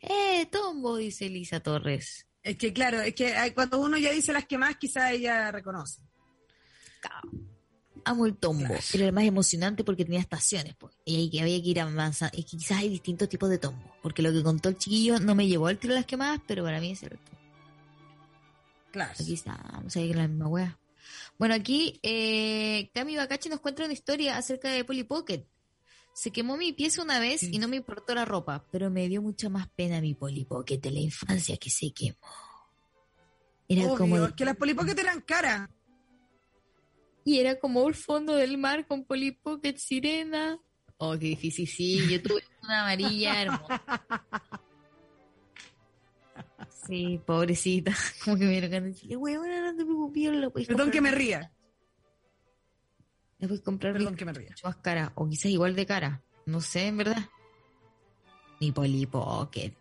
Eh, tombo, dice Elisa Torres. Es que claro, es que cuando uno ya dice las quemadas, quizás ella reconoce. Amo el tombo. Era el más emocionante porque tenía estaciones. Pues. Y ahí que había que ir avanzando. Y que quizás hay distintos tipos de tombo. Porque lo que contó el chiquillo no me llevó al tiro de las quemadas, pero para mí es el tombo. Claro. Aquí está, vamos a ir la misma wea. Bueno, aquí eh, Cami Bacachi nos cuenta una historia acerca de Polly Pocket. Se quemó mi pieza una vez y no me importó la ropa, pero me dio mucha más pena mi Polly Pocket de la infancia que se quemó. Era Obvio, como es que las polipocket eran caras. y era como el fondo del mar con Polly Pocket sirena. Oh, qué difícil, sí, yo tuve una amarilla hermosa. Sí, pobrecita, como que me dieron ganas de decirle, huevona, no te preocupes, lo puedes Perdón que me ría. Cara. La puedes comprar Perdón que me ría. mucho más cara, o quizás igual de cara, no sé, en verdad. Mi Polly Pocket.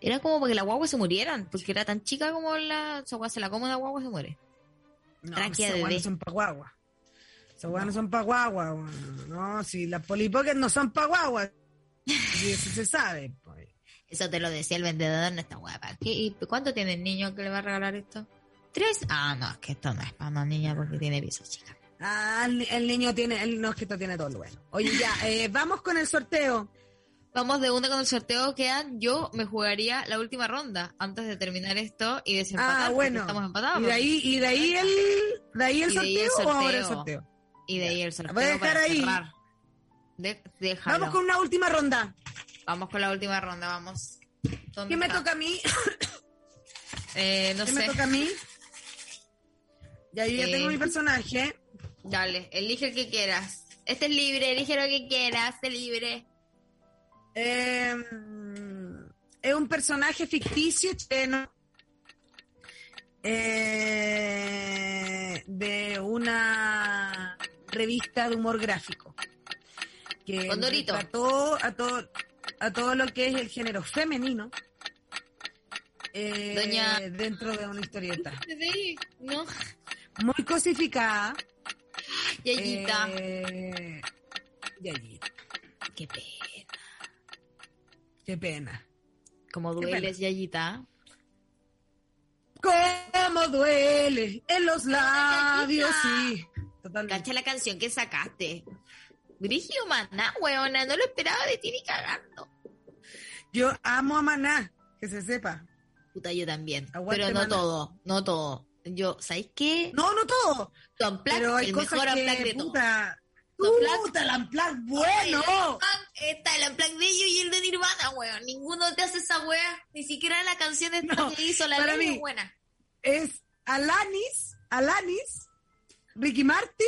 Era como para que la guagua se murieran, porque era tan chica como la... Guagua se la come la guagua se muere. No, Tráquea de bebé. no son pa' guagua. Esas weas no son pa' guagua. No, si las polipocket no son pa' guagua. Y eso se sabe. pues. Eso te lo decía el vendedor, no está guapa. ¿Qué, y ¿Cuánto tiene el niño que le va a regalar esto? ¿Tres? Ah, no, es que esto no es para una niña porque tiene piso chica. Ah, el, niño tiene, el, no es que esto tiene todo lo bueno. Oye, ya, eh, vamos con el sorteo. Vamos de una con el sorteo. Quedan, yo me jugaría la última ronda antes de terminar esto y desempatar. Ah, bueno. Estamos empatados. Y de ahí, y de ahí el, de ahí el Y de ahí el sorteo, o ahora el sorteo. Y de ahí el sorteo. Voy a dejar para ahí. cerrar. De- déjalo. Vamos con una última ronda. Vamos con la última ronda, vamos. ¿Dónde ¿Qué me está? toca a mí? Eh, no ¿Qué sé. me toca a mí? Ya, yo ya Eh, tengo mi personaje. Dale, elige el que quieras. Este es libre, elige lo que quieras, es libre. Eh, es un personaje ficticio chileno eh, de una revista de humor gráfico que Condorito. trató a todo a todo lo que es el género femenino eh, Doña- dentro de una historieta No. muy cosificada Yayita. eh, Yayita. Qué pena. qué pena Qué dueles, Yayita. cómo duele en los labios sí totalmente Cacha la canción que sacaste. Brigio Maná, weona, no lo esperaba de ti ni cagando. Yo amo a Maná, que se sepa. Puta, yo también. Aguante, pero no Maná. todo, no todo. Yo, ¿sabéis qué? No, no todo. Tu Unplugged, Pero hay el cosas mejor que, de todo. puta, Tu Unplugged- puta, el Unplugged, bueno. Está el Unplugged de ellos y el de Nirvana, weón. Ninguno te hace esa wea. Ni siquiera la canción esta No, que hizo la para mí- es buena. Es Alanis, Alanis, Ricky Martin,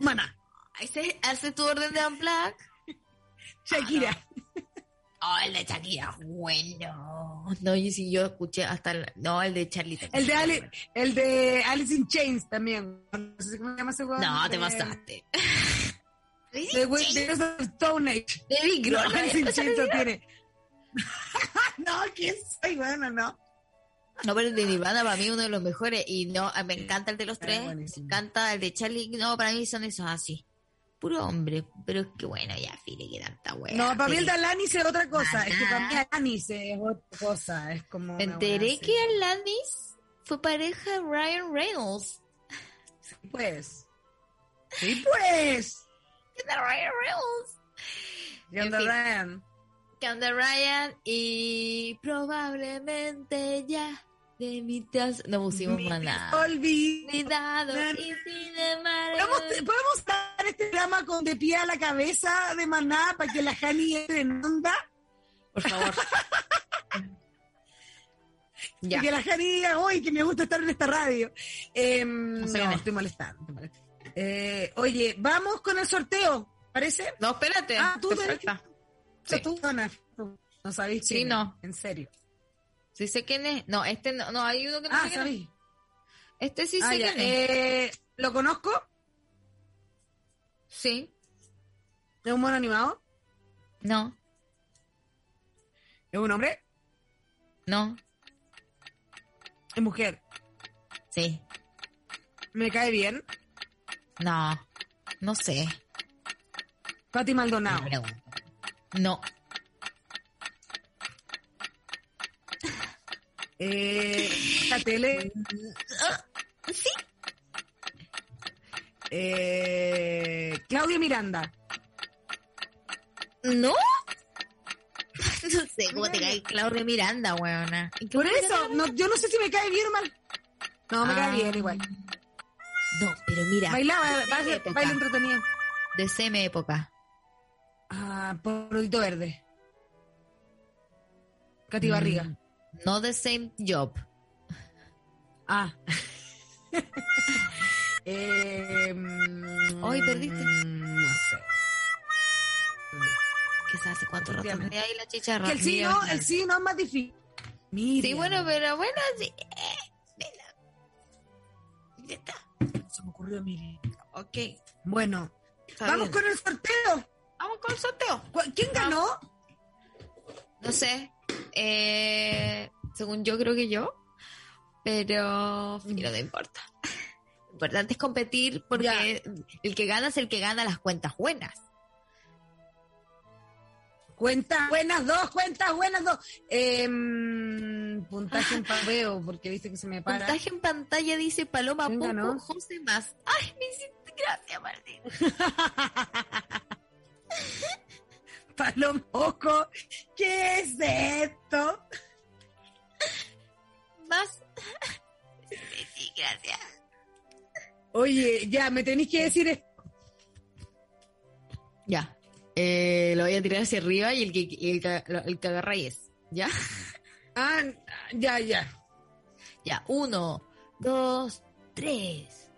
Maná, Ese hace tu orden de Unplugged. Shakira. Oh, el de Shakira, bueno. No, y si yo escuché hasta el, no, el de Charlie. El de, Ali- el de Alice in Chains también. No sé cómo se llama ese weón. No, te De- pasaste. De, we- de los Stone Age. David No, Grohl, Alice in ¿esa Chains no tiene. no, ¿quién soy? Bueno, no. No, pero el de Nirvana para mí uno de los mejores y no, me encanta el de los Es tres, me encanta el de Charlie, no, para mí son esos así. Puro hombre, pero es que bueno, ya, file, que tanta wea. No, para mí el de. Alanis es otra cosa. Es que para mí. Alanis es otra cosa. Es como. Me enteré que Alanis fue pareja de Ryan Reynolds. Pues. Sí, pues. ¿Qué onda Ryan Reynolds? ¿Qué onda. Ryan? ¿Qué onda Ryan? Y probablemente ya de mi taza... No pusimos más nada. Olvidado y sin embargo... ¿Podemos, podemos este drama con de pie a la cabeza de maná para que la Jani entre en onda? Por favor. ya. Que la Jani diga, uy, que me gusta estar en esta radio. Em, No estoy molestando. Eh, oye, vamos con el sorteo, ¿parece? No, espérate. Ah, tú te te- falta. O sea, Sí. tú, Ana, no sabéis Sí, no. En serio. Sí sé quién es. No, este no, no hay uno que no Ah, sé quién es. sabéis. Este sí Ah, sé ya. quién es. Eh, ¿Lo conozco? Sí. ¿Es un mono animado? No. ¿Es un hombre? No. ¿Es mujer? Sí. ¿Me cae bien? No. No sé. Pati Maldonado. No. Eh, la tele. Sí. Eh, Claudia Miranda. ¿No? No sé cómo te cae Claudia Miranda, weona. ¿En qué Por eso, no, yo no sé si me cae bien o mal. No, me Ah. cae bien igual. No, pero mira. Bailaba, baile, entretenido. De semi época. Ah, Polvito Verde. Katy Mm, Barriga. No the same job. Ah. eh, Hoy perdiste. mm, No sé. ¿Qué se hace? ¿Cuánto rato Efectivamente. tenía ahí la chicharra? Que el sí, Mira, no, el sí no es más difícil. Miriam. Sí, bueno, pero bueno, sí. eh. Ya está. Se me ocurrió Miriam. Ok. Bueno, está vamos bien. con el sorteo. Vamos con el sorteo. ¿Cu- ¿Quién ganó? No sé. Eh, según yo, creo que yo. Pero mira, no importa. Importante es competir porque el que gana es el que gana las cuentas buenas. Cuentas buenas dos, cuentas buenas dos. Em, puntaje en papeo, porque viste que se me para. Puntaje en pantalla dice Paloma ¿Quién Poco, ganó? José Más. Ay, me hiciste gracia, Martín. Palomoco, ¿qué es esto? Más. Sí, gracias. Oye, ya, me tenéis que decir esto. Ya. Eh, lo voy a tirar hacia arriba y el que, el, que- el que agarra ahí es. ¿Ya? Ah, ya, ya. Ya. Uno, dos, tres.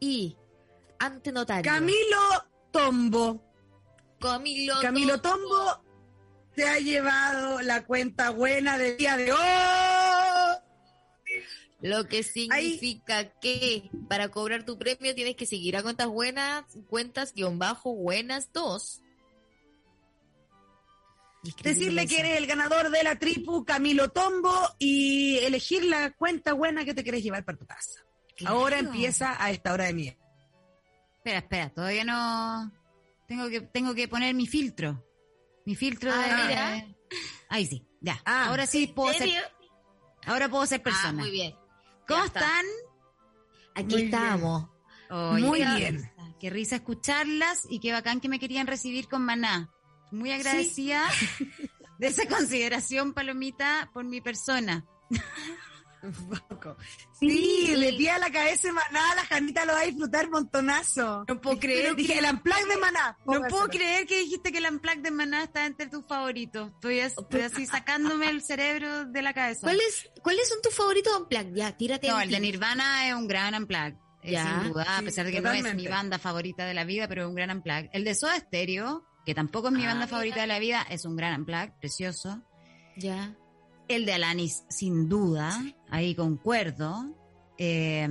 Y. Ante notario. Camilo Tombo. Camilo. Camilo Tombo se ha llevado la cuenta buena del día de hoy. Lo que significa que para cobrar tu premio tienes que seguir a cuentas buenas, cuentas guion bajo buenas dos. Decirle que eres el ganador de la tripu Camilo Tombo y elegir la cuenta buena que te querés llevar para tu casa. Claro. Ahora empieza a esta hora de mierda. Espera, espera, todavía no. Tengo que, tengo que poner mi filtro. Mi filtro Ah, de. mira. Ahí sí, ya. Ah, ahora sí puedo ¿En ser. Ahora puedo ser Ah, persona. muy bien. ¿Cómo están? Aquí Muy estamos. Muy qué bien. risa, Qué risa escucharlas y qué bacán que me querían recibir con maná. Muy agradecida de esa consideración, Palomita, por mi persona. Sí, de pie a la cabeza de Maná, la Janita lo va a disfrutar montonazo. No puedo creer Dije, que- el unplug de Maná. No puedo creer que dijiste que el Unplugged de Maná está entre tus favoritos. Estoy, estoy así sacándome el cerebro de la cabeza. ¿Cuáles, ¿Cuáles son tus favoritos plan? Ya, tírate No, un el de. Nirvana es un gran Unplugged. eh, Ya, sin duda, a sí, pesar de que no es mi banda favorita de la vida, pero es un gran Unplugged. El de Soda Stereo, que tampoco es mi Ah, banda mira. favorita de la vida, es un gran Unplugged, precioso. Ya. El de Alanis, sin duda, ahí concuerdo. Eh,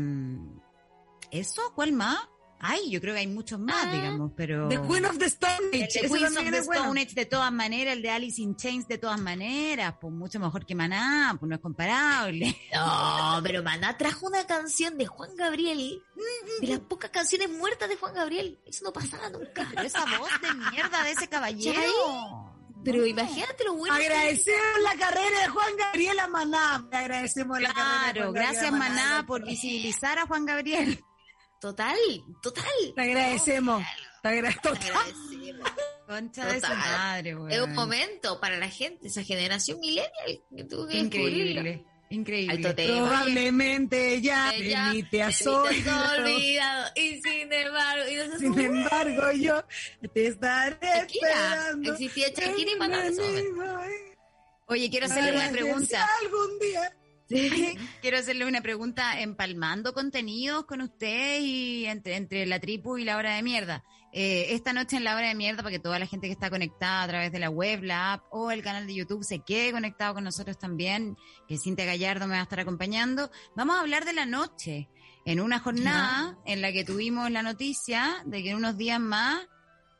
¿Eso? ¿Cuál más? Ay, yo creo que hay muchos más, Ah, digamos, pero... The Queen of the Stone El Age. de ese Queens of the bueno. Stone Age de todas maneras, el de Alice in Chains de todas maneras, pues mucho mejor que Maná, pues no es comparable. No, pero Maná trajo una canción de Juan Gabriel, de las pocas canciones muertas de Juan Gabriel. Eso no pasaba nunca. Pero esa voz de mierda de ese caballero. Pero imagínate lo bueno. Agradecemos la carrera de Juan Gabriel a Maná. Le agradecemos la carrera Claro, gracias Maná por visibilizar a Juan Gabriel. Total, total. Te agradecemos. Te agra- total. Agradecemos. Concha de su madre, weón. Es un momento para la gente, esa generación millennial que tuvo que. Increíble, increíble. Alto tema. Probablemente ya Ella de mí te has olvidado. olvidado y sin embargo y no se Sin embargo, yo te estaré Shakira. esperando. Existía Shakira y Maná. Oye, quiero hacerle una pregunta. algún día. Quiero hacerle una pregunta empalmando contenidos con ustedes y entre, entre la tripu y la hora de mierda. Eh, esta noche en la hora de mierda, para que toda la gente que está conectada a través de la web, la app o el canal de YouTube se quede conectado con nosotros también, que Cintia Gallardo me va a estar acompañando, vamos a hablar de la noche. En una jornada en la que tuvimos la noticia de que en unos días más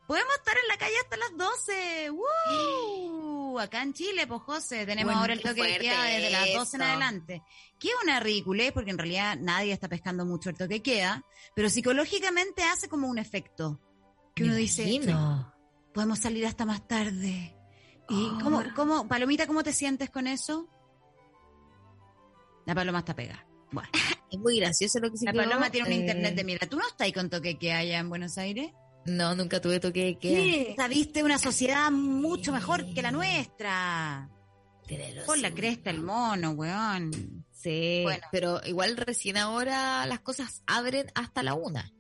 podemos estar en la calle hasta las 12. ¡Woo! Acá en Chile, pues José, tenemos Bueno, ahora el toque de queda desde las 12 en adelante. Que es una ridiculez, porque en realidad nadie está pescando mucho el toque de queda, pero psicológicamente hace como un efecto. Que uno dice, podemos salir hasta más tarde. ¿Y Oh. cómo, cómo, Palomita, cómo te sientes con eso? La Paloma está pegada. Bueno, Es muy gracioso lo que se la Paloma tiene un eh, internet de mira. ¿Tú no estás ahí con toque queda allá en Buenos Aires? No, nunca tuve toque de queda. Esta, viste una sociedad mucho mejor que la nuestra. Con la cresta, el mono, weón. Sí, Bueno. pero igual recién ahora las cosas abren hasta la una.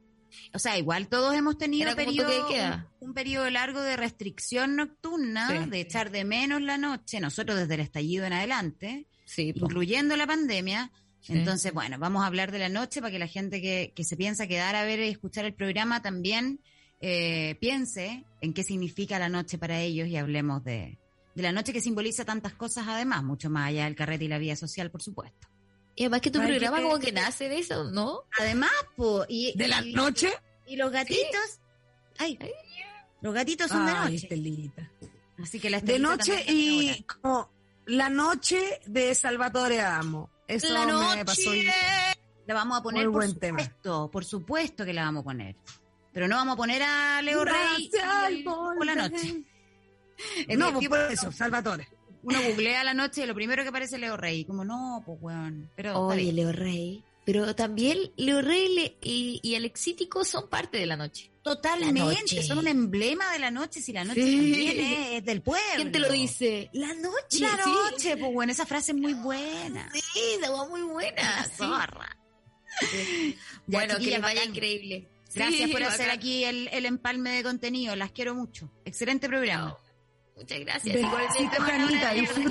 O sea, igual todos hemos tenido periodo- queda. Un, un periodo largo de restricción nocturna, Sí. de echar de menos la noche, nosotros desde el estallido en adelante, Sí, incluyendo la pandemia. Sí. Entonces, bueno, vamos a hablar de la noche para que la gente que, que se piensa quedar a ver y escuchar el programa también eh, piense en qué significa la noche para ellos y hablemos de, de la noche que simboliza tantas cosas además, mucho más allá del carrete y la vida social, por supuesto. Y además que tu programa que- como que nace de eso, ¿no? Además, po, y, ¿De la noche? y los gatitos, ay, los gatitos son de Ay, noche. Estelita. Así que la De noche y como la noche de Salvatore Adamo. Eso La me noche. pasó. hoy. La vamos a poner, Muy por buen tema. supuesto, por supuesto que la vamos a poner. Pero no vamos a poner a Leo Rey por la noche. No, por eso, Salvatore. Uno googlea la noche y lo primero que aparece es Leo Rey. Como, no, pues weón. Pero Oye. Leo Rey. Pero también Leo Rey y, y Alexítico son parte de la noche. Totalmente, La noche. son un emblema de la noche. Si la noche Sí. también es, es del pueblo. ¿Quién te lo dice? La noche. La sí. noche, pues bueno, esa frase es muy buena. Sí, esa voz muy buena. sí. Zorra. Bueno, que les vaya bacán. increíble. Gracias por hacer aquí el, el empalme de contenido. Las quiero mucho. Excelente programa. Muchas gracias. Besito, Janita, disfruta.